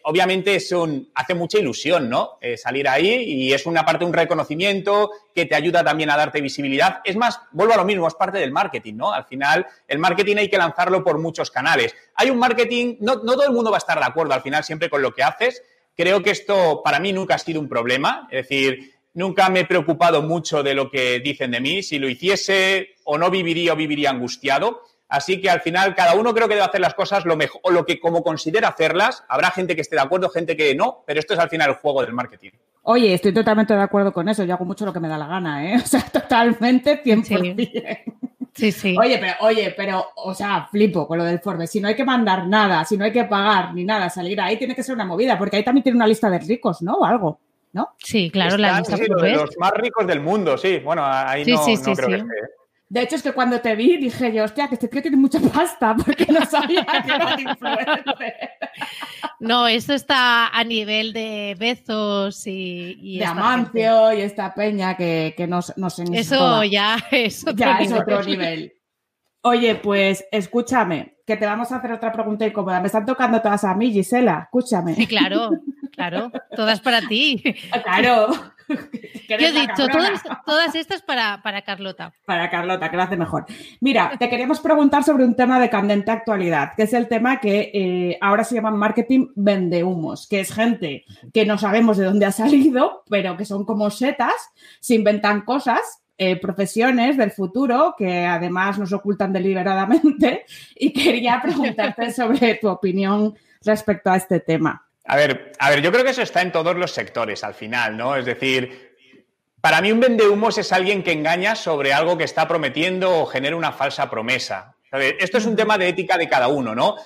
obviamente es un, hace mucha ilusión, ¿no? Eh, salir ahí y es una parte, un reconocimiento que te ayuda también a darte visibilidad. Es más, vuelvo a lo mismo, es parte del marketing, ¿no? Al final, el marketing hay que lanzarlo por muchos canales. Hay un marketing, no, no todo el mundo va a estar de acuerdo al final siempre con lo que haces. Creo que esto para mí nunca ha sido un problema. Es decir, nunca me he preocupado mucho de lo que dicen de mí. Si lo hiciese o no viviría o viviría angustiado Así que al final cada uno creo que debe hacer las cosas lo mejor o lo que como considera hacerlas. Habrá gente que esté de acuerdo, gente que no, pero esto es al final el juego del marketing. Oye, estoy totalmente de acuerdo con eso. Yo hago mucho lo que me da la gana, ¿eh? O sea, totalmente 100%. Sí, sí. Oye, pero, oye, pero, o sea, flipo con lo del Forbes. Si no hay que mandar nada, si no hay que pagar ni nada, salir ahí tiene que ser una movida, porque ahí también tiene una lista de ricos, ¿no? O algo, ¿no? Sí, claro, la lista de los más ricos del mundo, sí. Bueno, ahí no, no creo que esté. ¿eh? De hecho, es que cuando te vi dije yo, hostia, que este tío tiene mucha pasta, porque no sabía que era influencer. No, eso está a nivel de Bezos y. de Amancio y esta peña que, que nos, nos Eso ya es otro ya nivel. es otro nivel. Oye, pues escúchame, que te vamos a hacer otra pregunta incómoda. Me están tocando todas a mí, Gisela, escúchame. Sí, claro, claro, todas para ti. Claro. Yo he dicho, todas, estas para, Carlota. Para Carlota, que lo hace mejor. Mira, te queríamos preguntar sobre un tema de candente actualidad, que es el tema que eh, ahora se llama marketing vende humos, que es gente que no sabemos de dónde ha salido, pero que son como setas, se inventan cosas eh, profesiones del futuro que además nos ocultan deliberadamente y quería preguntarte sobre tu opinión respecto a este tema. A ver, a ver, yo creo que eso está en todos los sectores al final, ¿no? Es decir, para mí un vendehumos es alguien que engaña sobre algo que está prometiendo o genera una falsa promesa. Esto es un tema de ética de cada uno, ¿no?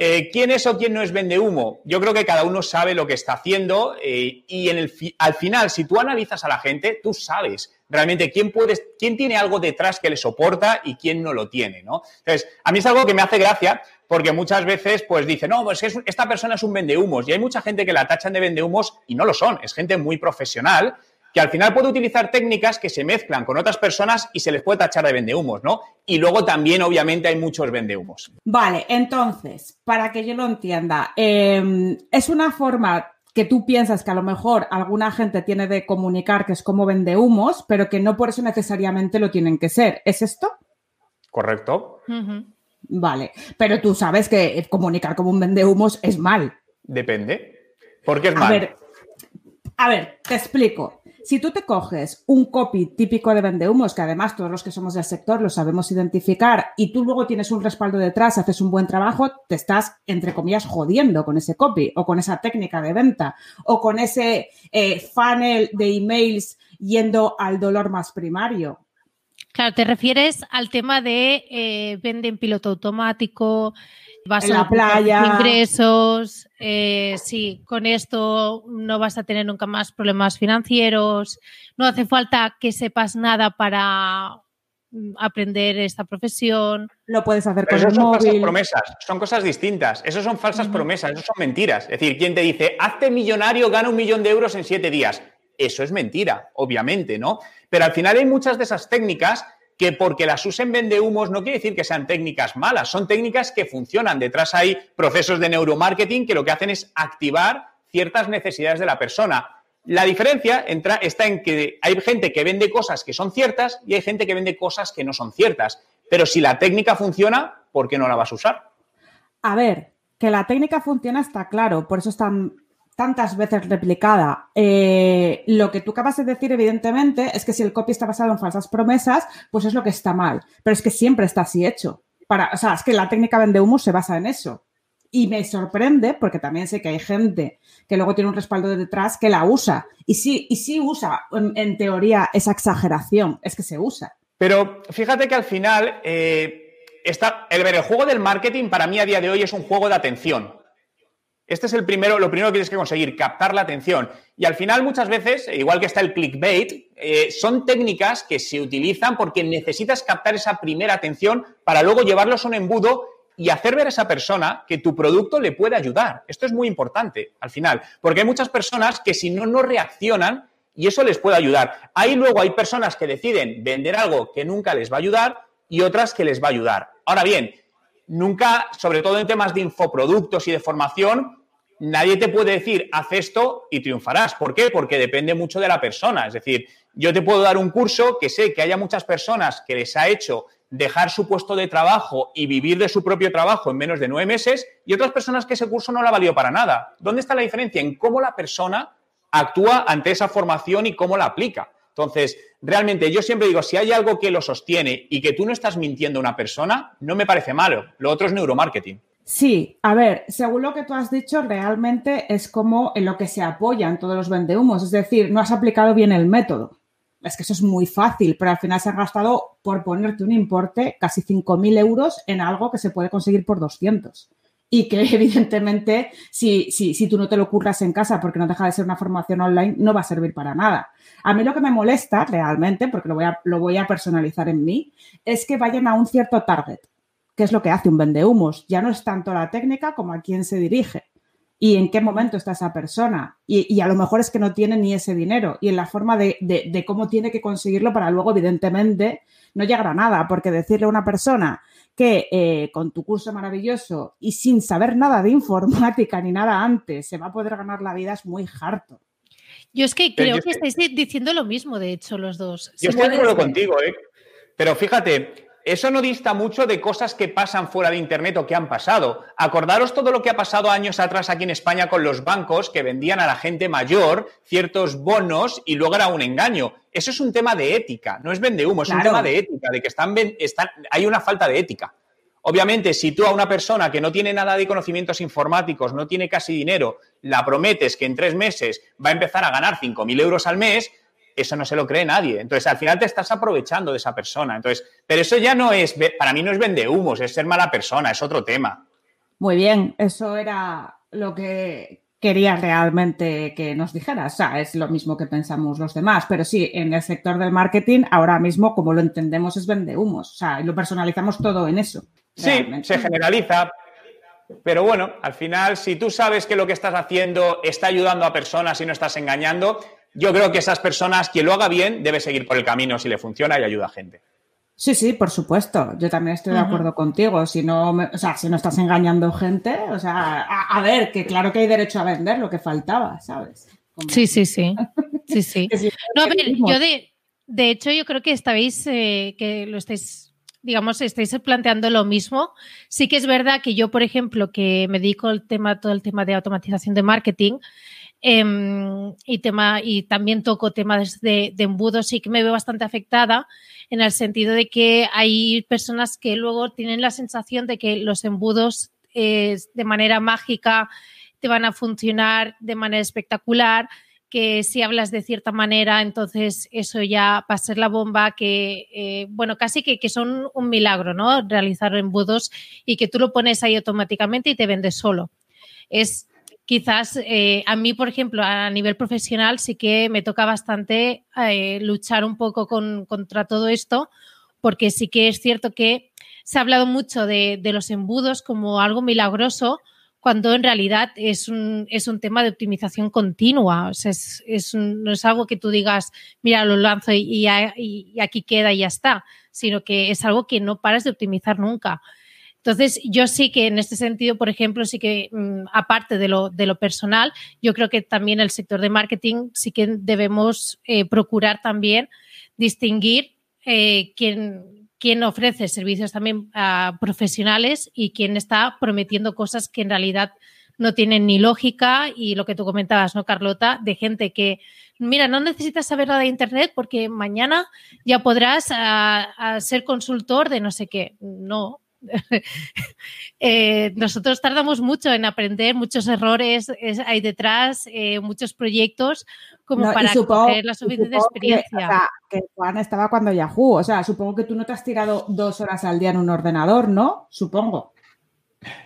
Eh, ¿Quién es o quién no es vendehumo? Yo creo que cada uno sabe lo que está haciendo eh, y en el al final, si tú analizas a la gente, tú sabes realmente quién, quién tiene algo detrás que le soporta y quién no lo tiene, ¿no? Entonces, a mí es algo que me hace gracia porque muchas veces pues dicen, no, pues esta persona es un vendehumos y hay mucha gente que la tachan de vendehumos y no lo son, es gente muy profesional que al final puede utilizar técnicas que se mezclan con otras personas y se les puede tachar de vendehumos, ¿no? Y luego también, obviamente, hay muchos vendehumos. Vale, entonces, para que yo lo entienda, em, es una forma que tú piensas que a lo mejor alguna gente tiene de comunicar que es como vendehumos, pero que no por eso necesariamente lo tienen que ser. ¿Es esto? Correcto. Vale, pero tú sabes que comunicar como un vendehumos es mal. Depende. ¿Por qué es mal? A ver, a ver, te explico. Si tú te coges un copy típico de vendehumos, que además todos los que somos del sector lo sabemos identificar, y tú luego tienes un respaldo detrás, haces un buen trabajo, te estás, entre comillas, jodiendo con ese copy o con esa técnica de venta o con ese eh, funnel de emails yendo al dolor más primario. Claro, te refieres al tema de eh, venden piloto automático, vas en la playa. Ingresos, eh, sí, con esto no vas a tener nunca más problemas financieros, no hace falta que sepas nada para mm, aprender esta profesión. Lo puedes hacer con el son falsas promesas, son cosas distintas. Eso son falsas promesas, eso son mentiras. Es decir, quien te dice, hazte millonario, gana un millón de euros en siete días. Eso es mentira, obviamente, ¿no? Pero al final hay muchas de esas técnicas que porque las usen vendehumos no quiere decir que sean técnicas malas, son técnicas que funcionan. Detrás hay procesos de neuromarketing que lo que hacen es activar ciertas necesidades de la persona. La diferencia está en que hay gente que vende cosas que son ciertas y hay gente que vende cosas que no son ciertas. Pero si la técnica funciona, ¿por qué no la vas a usar? A ver, que la técnica funciona está claro, por eso están tantas veces replicada. Eh, lo que tú acabas de decir, evidentemente, es que si el copy está basado en falsas promesas, pues es lo que está mal. Pero es que siempre está así hecho. Para, o sea, es que la técnica vende humo se basa en eso. Y me sorprende, porque también sé que hay gente que luego tiene un respaldo de detrás que la usa. Y sí, y sí usa, en, teoría, esa exageración. Es que se usa. Pero fíjate que al final, eh, está, el, el juego del marketing para mí a día de hoy es un juego de atención. Este es el primero, lo primero que tienes que conseguir, captar la atención. Y al final, muchas veces, igual que está el clickbait, eh, son técnicas que se utilizan porque necesitas captar esa primera atención para luego llevarlos a un embudo y hacer ver a esa persona que tu producto le puede ayudar. Esto es muy importante al final, porque hay muchas personas que si no, no reaccionan y eso les puede ayudar. Ahí luego hay personas que deciden vender algo que nunca les va a ayudar y otras que les va a ayudar. Ahora bien, nunca, sobre todo en temas de infoproductos y de formación, nadie te puede decir, haz esto y triunfarás. ¿Por qué? Porque depende mucho de la persona. Es decir, yo te puedo dar un curso que sé que haya muchas personas que les ha hecho dejar su puesto de trabajo y vivir de su propio trabajo en menos de nueve meses y otras personas que ese curso no la valió para nada. ¿Dónde está la diferencia? En cómo la persona actúa ante esa formación y cómo la aplica. Entonces, realmente yo siempre digo, si hay algo que lo sostiene y que tú no estás mintiendo a una persona, no me parece malo. Lo otro es neuromarketing. Sí, a ver, según lo que tú has dicho, realmente es como en lo que se apoyan todos los vendehumos, es decir, no has aplicado bien el método. Es que eso es muy fácil, pero al final se han gastado, por ponerte un importe, casi 5.000 euros en algo que se puede conseguir por 200. Y que evidentemente, si, si, si tú no te lo curras en casa porque no deja de ser una formación online, no va a servir para nada. A mí lo que me molesta realmente, porque lo voy a, lo voy a personalizar en mí, es que vayan a un cierto target qué es lo que hace un vendehumos. Ya no es tanto la técnica como a quién se dirige y en qué momento está esa persona. Y, a lo mejor es que no tiene ni ese dinero y en la forma de, cómo tiene que conseguirlo para luego, evidentemente, no llegar a nada, porque decirle a una persona que eh, con tu curso maravilloso y sin saber nada de informática ni nada antes se va a poder ganar la vida es muy harto. Yo es que creo que estáis diciendo lo mismo, de hecho, los dos. Yo estoy de acuerdo contigo, ¿eh? Pero fíjate, eso no dista mucho de cosas que pasan fuera de Internet o que han pasado. Acordaros todo lo que ha pasado años atrás aquí en España con los bancos que vendían a la gente mayor ciertos bonos y luego era un engaño. Eso es un tema de ética, no es vende humo, es un tema de ética, de que están, están, hay una falta de ética. Obviamente, si tú a una persona que no tiene nada de conocimientos informáticos, no tiene casi dinero, la prometes que en tres meses va a empezar a ganar 5.000 euros al mes, eso no se lo cree nadie. Entonces, al final te estás aprovechando de esa persona. Entonces, pero eso ya no es, para mí no es vende humos, es ser mala persona, es otro tema. Muy bien, eso era lo que quería realmente que nos dijeras. O sea, es lo mismo que pensamos los demás, pero sí, en el sector del marketing, ahora mismo, como lo entendemos, es vende humos. O sea, lo personalizamos todo en eso. Sí, se generaliza. Pero bueno, al final, si tú sabes que lo que estás haciendo está ayudando a personas y no estás engañando, yo creo que esas personas, quien lo haga bien, debe seguir por el camino si le funciona y ayuda a gente. Sí, sí, por supuesto. Yo también estoy de acuerdo contigo. Si no, o sea, si no estás engañando gente, o sea, a, ver, que claro que hay derecho a vender lo que faltaba, ¿sabes? Sí, sí, sí. Sí, sí. no, a ver, yo de, de hecho, yo creo que estáis, eh, que lo estáis, digamos, estáis planteando lo mismo. Sí que es verdad que yo, por ejemplo, que me dedico al tema, todo el tema de automatización de marketing, Em, y, tema, y también toco temas de, de embudos, sí que me veo bastante afectada en el sentido de que hay personas que luego tienen la sensación de que los embudos eh, de manera mágica te van a funcionar de manera espectacular, que si hablas de cierta manera, entonces eso ya va a ser la bomba, que, eh, bueno, casi que, que, son un milagro, ¿no? Realizar embudos y que tú lo pones ahí automáticamente y te vendes solo. Es quizás eh, a mí, por ejemplo, a nivel profesional sí que me toca bastante eh, luchar un poco contra todo esto, porque sí que es cierto que se ha hablado mucho de, los embudos como algo milagroso, cuando en realidad es un, es un tema de optimización continua. O sea, es, no es algo que tú digas, mira, lo lanzo y, y, aquí queda y ya está, sino que es algo que no paras de optimizar nunca. Entonces, yo sí que en este sentido, por ejemplo, sí que mm, aparte de lo, de lo, personal, yo creo que también el sector de marketing sí que debemos eh, procurar también distinguir eh, quién, quién, ofrece servicios también a profesionales y quién está prometiendo cosas que en realidad no tienen ni lógica y lo que tú comentabas, ¿no, Carlota? De gente que, mira, no necesitas saber nada de Internet porque mañana ya podrás ser consultor de no sé qué. No, eh, nosotros tardamos mucho en aprender, muchos errores hay detrás, eh, muchos proyectos, como para coger la suficiente experiencia. Que, Juan estaba cuando Yahoo, o sea, supongo que tú no te has tirado dos horas al día en un ordenador, ¿no? Supongo.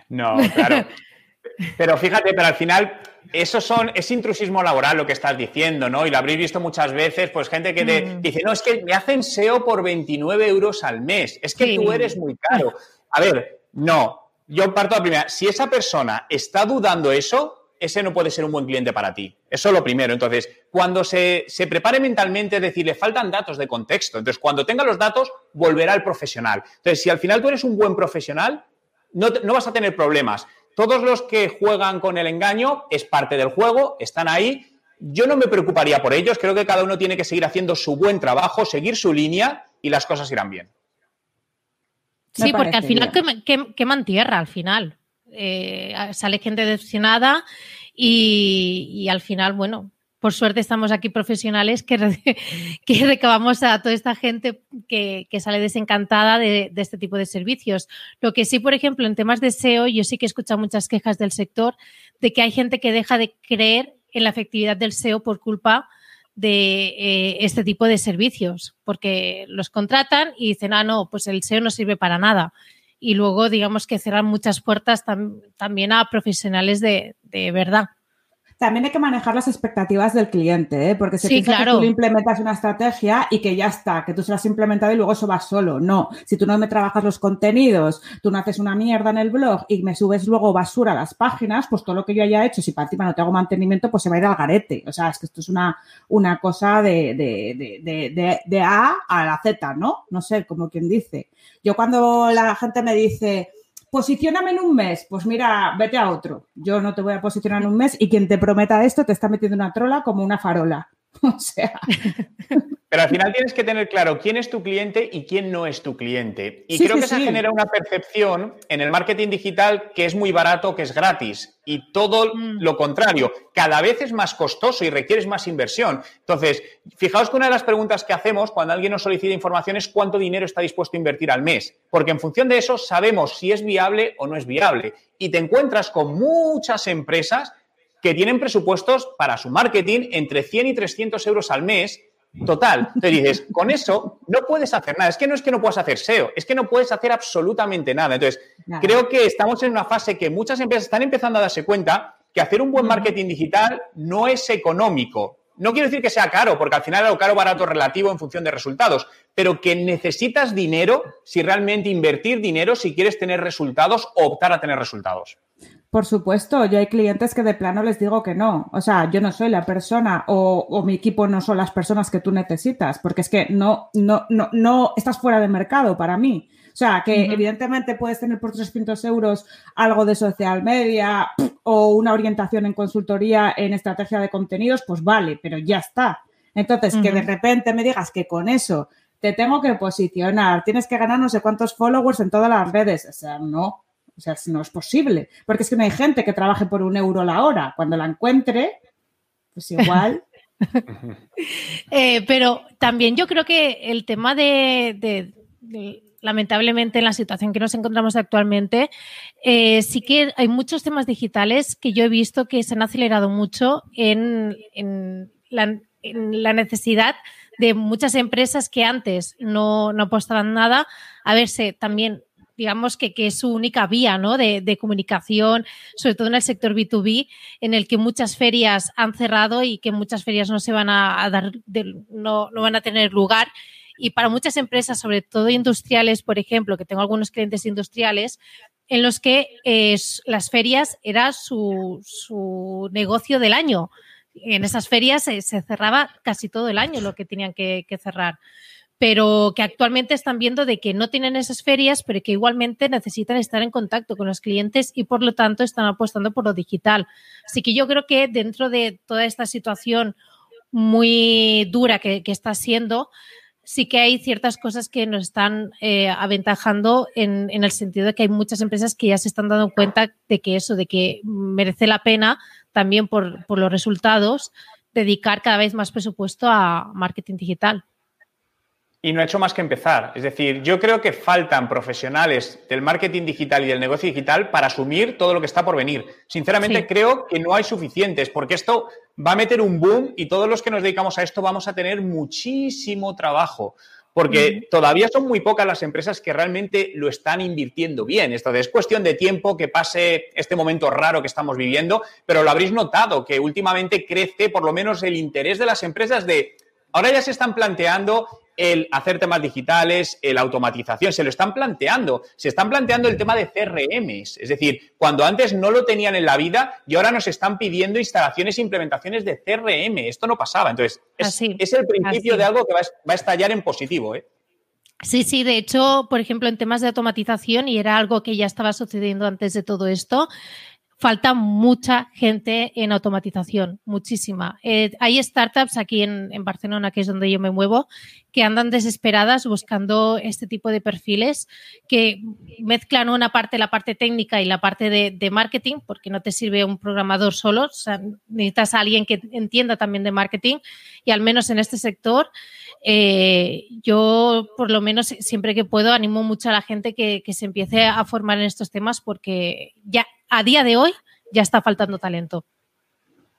No, claro. pero fíjate, pero al final eso son, es intrusismo laboral lo que estás diciendo, ¿no? Y lo habréis visto muchas veces, pues gente que te mm. dice, no, es que me hacen SEO por 29 euros al mes, es que tú eres muy caro. A ver, no. Yo parto la primera. Si esa persona está dudando eso, ese no puede ser un buen cliente para ti. Eso es lo primero. Entonces, cuando se, prepare mentalmente, es decir, le faltan datos de contexto. Entonces, cuando tenga los datos, volverá al profesional. Entonces, si al final tú eres un buen profesional, no, no vas a tener problemas. Todos los que juegan con el engaño es parte del juego, están ahí. Yo no me preocuparía por ellos. Creo que cada uno tiene que seguir haciendo su buen trabajo, seguir su línea y las cosas irán bien. Sí, porque al final queman tierra, al final. Eh, sale gente decepcionada y, al final, bueno, por suerte estamos aquí profesionales que, que recabamos a toda esta gente que, sale desencantada de, este tipo de servicios. Lo que sí, por ejemplo, en temas de SEO, yo sí que he escuchado muchas quejas del sector de que hay gente que deja de creer en la efectividad del SEO por culpa de eh, este tipo de servicios, porque los contratan y dicen, ah, no, pues el SEO no sirve para nada. Y luego, digamos que cerran muchas puertas también a profesionales de, de verdad también hay que manejar las expectativas del cliente, ¿eh? porque se piensa que tú le implementas una estrategia y que ya está, que tú se la has implementado y luego eso va solo. No, si tú no me trabajas los contenidos, tú no haces una mierda en el blog y me subes luego basura a las páginas, pues todo lo que yo haya hecho, si para encima no te hago mantenimiento, pues se va a ir al garete. O sea, es que esto es una, una cosa de, de, de, de A a la Z, ¿no? No sé, como quien dice. Yo cuando la gente me dice, posicióname en un mes. Pues mira, vete a otro. Yo no te voy a posicionar en un mes y quien te prometa esto te está metiendo una trola como una farola. O sea. Pero al final tienes que tener claro quién es tu cliente y quién no es tu cliente. Y creo que se genera una percepción en el marketing digital que es muy barato, que es gratis. Y todo mm. lo contrario, cada vez es más costoso y requieres más inversión. Entonces, fijaos que una de las preguntas que hacemos cuando alguien nos solicita información es cuánto dinero está dispuesto a invertir al mes. Porque en función de eso sabemos si es viable o no es viable. Y te encuentras con muchas empresas que tienen presupuestos para su marketing entre 100 y 300 euros al mes Total. Te dices, con eso no puedes hacer nada. Es que no es que no puedas hacer SEO, es que no puedes hacer absolutamente nada. Entonces, creo que estamos en una fase que muchas empresas están empezando a darse cuenta que hacer un buen marketing digital no es económico. No quiero decir que sea caro, porque al final lo caro barato relativo en función de resultados, pero que necesitas dinero si realmente invertir dinero si quieres tener resultados o optar a tener resultados. Por supuesto, yo hay clientes que de plano les digo que no. O sea, yo no soy la persona o, mi equipo no son las personas que tú necesitas, porque es que no, no, no, no estás fuera de mercado para mí. O sea, que evidentemente puedes tener por 300 euros algo de social media o una orientación en consultoría en estrategia de contenidos, pues vale, pero ya está. Entonces, que de repente me digas que con eso te tengo que posicionar, tienes que ganar no sé cuántos followers en todas las redes. O sea, no, o sea, no es posible. Porque es que no hay gente que trabaje por un euro la hora. Cuando la encuentre, pues igual. Eh, pero también yo creo que el tema de, lamentablemente en la situación que nos encontramos actualmente, eh, sí que hay muchos temas digitales que yo he visto que se han acelerado mucho en, la, necesidad de muchas empresas que antes no, no apostaban nada a verse también digamos que, es su única vía ¿no? de, comunicación, sobre todo en el sector B2B, en el que muchas ferias han cerrado y que muchas ferias no se van a, dar, no, van a tener lugar. Y para muchas empresas, sobre todo industriales, por ejemplo, que tengo algunos clientes industriales, en los que eh, las ferias era su, negocio del año. En esas ferias se, cerraba casi todo el año lo que tenían que cerrar pero que actualmente están viendo de que no tienen esas ferias, pero que igualmente necesitan estar en contacto con los clientes y por lo tanto están apostando por lo digital. Así que yo creo que dentro de toda esta situación muy dura que, está siendo, sí que hay ciertas cosas que nos están eh, aventajando en, el sentido de que hay muchas empresas que ya se están dando cuenta de que eso, de que merece la pena también por los resultados dedicar cada vez más presupuesto a marketing digital y no ha hecho más que empezar. Es decir, yo creo que faltan profesionales del marketing digital y del negocio digital para asumir todo lo que está por venir. Sinceramente, creo que no hay suficientes, porque esto va a meter un boom y todos los que nos dedicamos a esto vamos a tener muchísimo trabajo. Porque todavía son muy pocas las empresas que realmente lo están invirtiendo bien. Esto es cuestión de tiempo que pase este momento raro que estamos viviendo, pero lo habréis notado que últimamente crece por lo menos el interés de las empresas de ahora ya se están planteando el hacer temas digitales, la automatización, se lo están planteando. Se están planteando el tema de CRMs, es decir, cuando antes no lo tenían en la vida y ahora nos están pidiendo instalaciones e implementaciones de CRM. Esto no pasaba. Entonces, es, el principio de algo que va a, estallar en positivo. ¿eh? Sí, sí, de hecho, por ejemplo, en temas de automatización, y era algo que ya estaba sucediendo antes de todo esto, falta mucha gente en automatización, muchísima. Eh, hay startups aquí en, Barcelona, que es donde yo me muevo, que andan desesperadas buscando este tipo de perfiles que mezclan una parte, la parte técnica y la parte de, marketing, porque no te sirve un programador solo, necesitas a alguien que entienda también de marketing y al menos en este sector. Eh, yo, por lo menos, siempre que puedo, animo mucho a la gente que se empiece a formar en estos temas porque ya a día de hoy ya está faltando talento.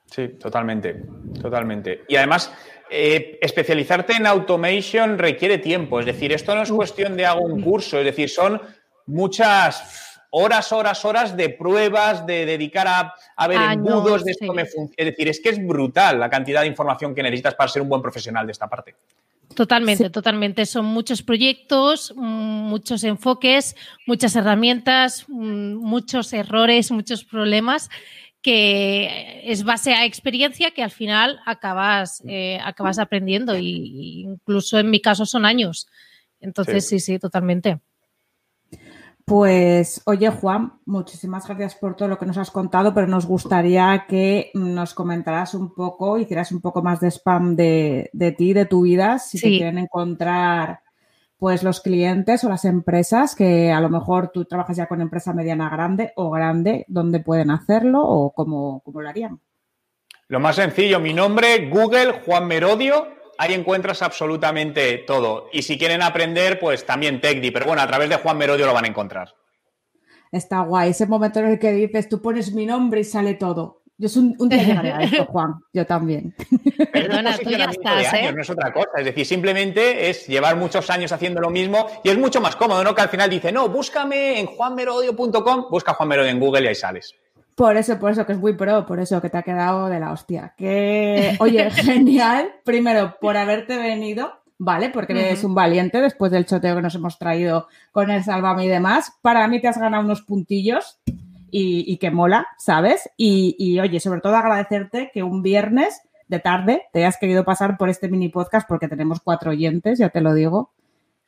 Sí, totalmente, totalmente. Y además, eh, especializarte en automation requiere tiempo. Es decir, esto no es cuestión de hago un curso, es decir, son muchas horas, horas, horas de pruebas, de dedicar a, ver embudos de esto me funciona. Es decir, es que es brutal la cantidad de información que necesitas para ser un buen profesional de esta parte. Totalmente, totalmente. Son muchos proyectos, muchos enfoques, muchas herramientas, muchos errores, muchos problemas que es base a experiencia que al final acabas, eh, acabas aprendiendo y, incluso en mi caso son años. Entonces, sí, sí totalmente. Pues, oye, Juan, muchísimas gracias por todo lo que nos has contado, pero nos gustaría que nos comentaras un poco, hicieras un poco más de spam de, ti, de tu vida, si te quieren encontrar pues los clientes o las empresas que a lo mejor tú trabajas ya con empresa mediana grande o grande, ¿dónde pueden hacerlo o cómo, cómo lo harían? Lo más sencillo, mi nombre, Google, Juan Merodio, ahí encuentras absolutamente todo. Y si quieren aprender, pues también TechDi, pero bueno, a través de Juan Merodio lo van a encontrar. Está guay, ese momento en el que dices, tú pones mi nombre y sale todo. Yo soy un, día llegaré a esto, Juan, yo también. Perdona, tú ya estás, ¿eh? No es otra cosa, es decir, simplemente es llevar muchos años haciendo lo mismo y es mucho más cómodo, ¿no? Que al final dice, no, búscame en juanmerodio.com, busca Juan Merodio en Google y ahí sales. Por eso, por eso que es muy pro, por eso que te ha quedado de la hostia. Que, oye, genial. Primero, por haberte venido, ¿vale? Porque eres un valiente después del choteo que nos hemos traído con el Sálvame y demás. Para mí te has ganado unos puntillos y, que mola, ¿sabes? Y, y, oye, sobre todo agradecerte que un viernes de tarde te hayas querido pasar por este mini podcast porque tenemos cuatro oyentes, ya te lo digo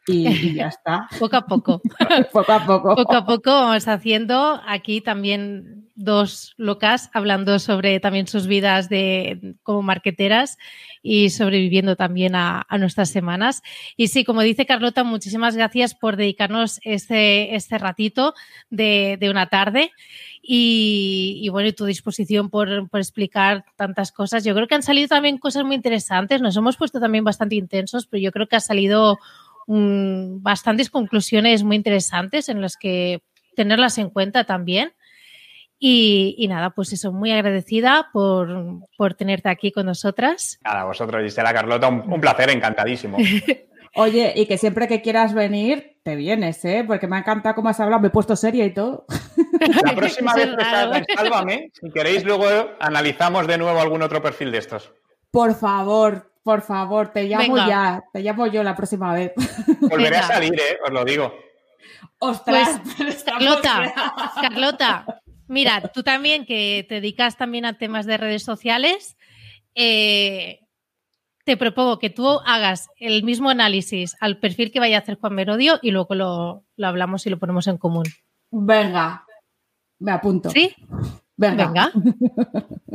y, ya está. poco a poco. poco a poco. Poco a poco vamos haciendo aquí también dos locas hablando sobre también sus vidas de como marqueteras y sobreviviendo también a, nuestras semanas. Y sí, como dice Carlota, muchísimas gracias por dedicarnos este, este ratito de, una tarde y, y, bueno, y tu disposición por, por, explicar tantas cosas. Yo creo que han salido también cosas muy interesantes. Nos hemos puesto también bastante intensos, pero yo creo que ha salido bastantes conclusiones muy interesantes en las que tenerlas en cuenta también. Y, nada, pues eso, muy agradecida por, por, tenerte aquí con nosotras. Nada, vosotros, Gisela Carlota, un, placer, encantadísimo. Oye, y que siempre que quieras venir, te vienes, ¿eh? Porque me ha encantado cómo has hablado, me he puesto seria y todo. La próxima vez que estás Sálvame, si queréis, luego analizamos de nuevo algún otro perfil de estos. Por favor, por favor, te llamo ya. Te llamo yo la próxima vez. Volveré a salir, ¿eh? Os lo digo. Ostras, pues, Carlota, Carlota, mira, tú también que te dedicas también a temas de redes sociales, eh, te propongo que tú hagas el mismo análisis al perfil que vaya a hacer Juan Merodio y luego lo, hablamos y lo ponemos en común. Venga, me apunto. ¿Sí? Venga. Venga.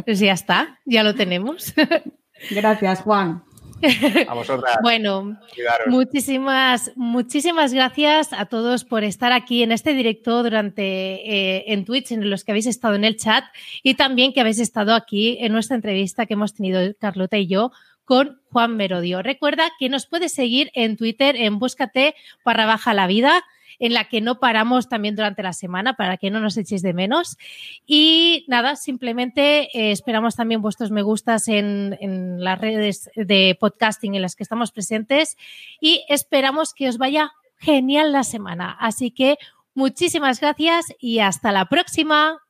Pues ya está, ya lo tenemos. Gracias, Juan. A vosotras. bueno, muchísimas, muchísimas gracias a todos por estar aquí en este directo durante eh, en Twitch, en los que habéis estado en el chat y también que habéis estado aquí en nuestra entrevista que hemos tenido Carlota y yo con Juan Merodio. Recuerda que nos puedes seguir en Twitter en búscate barra baja la vida en la que no paramos también durante la semana para que no nos echéis de menos. Y nada, simplemente eh, esperamos también vuestros me gustas en, en las redes de podcasting en las que estamos presentes y esperamos que os vaya genial la semana. Así que muchísimas gracias y hasta la próxima.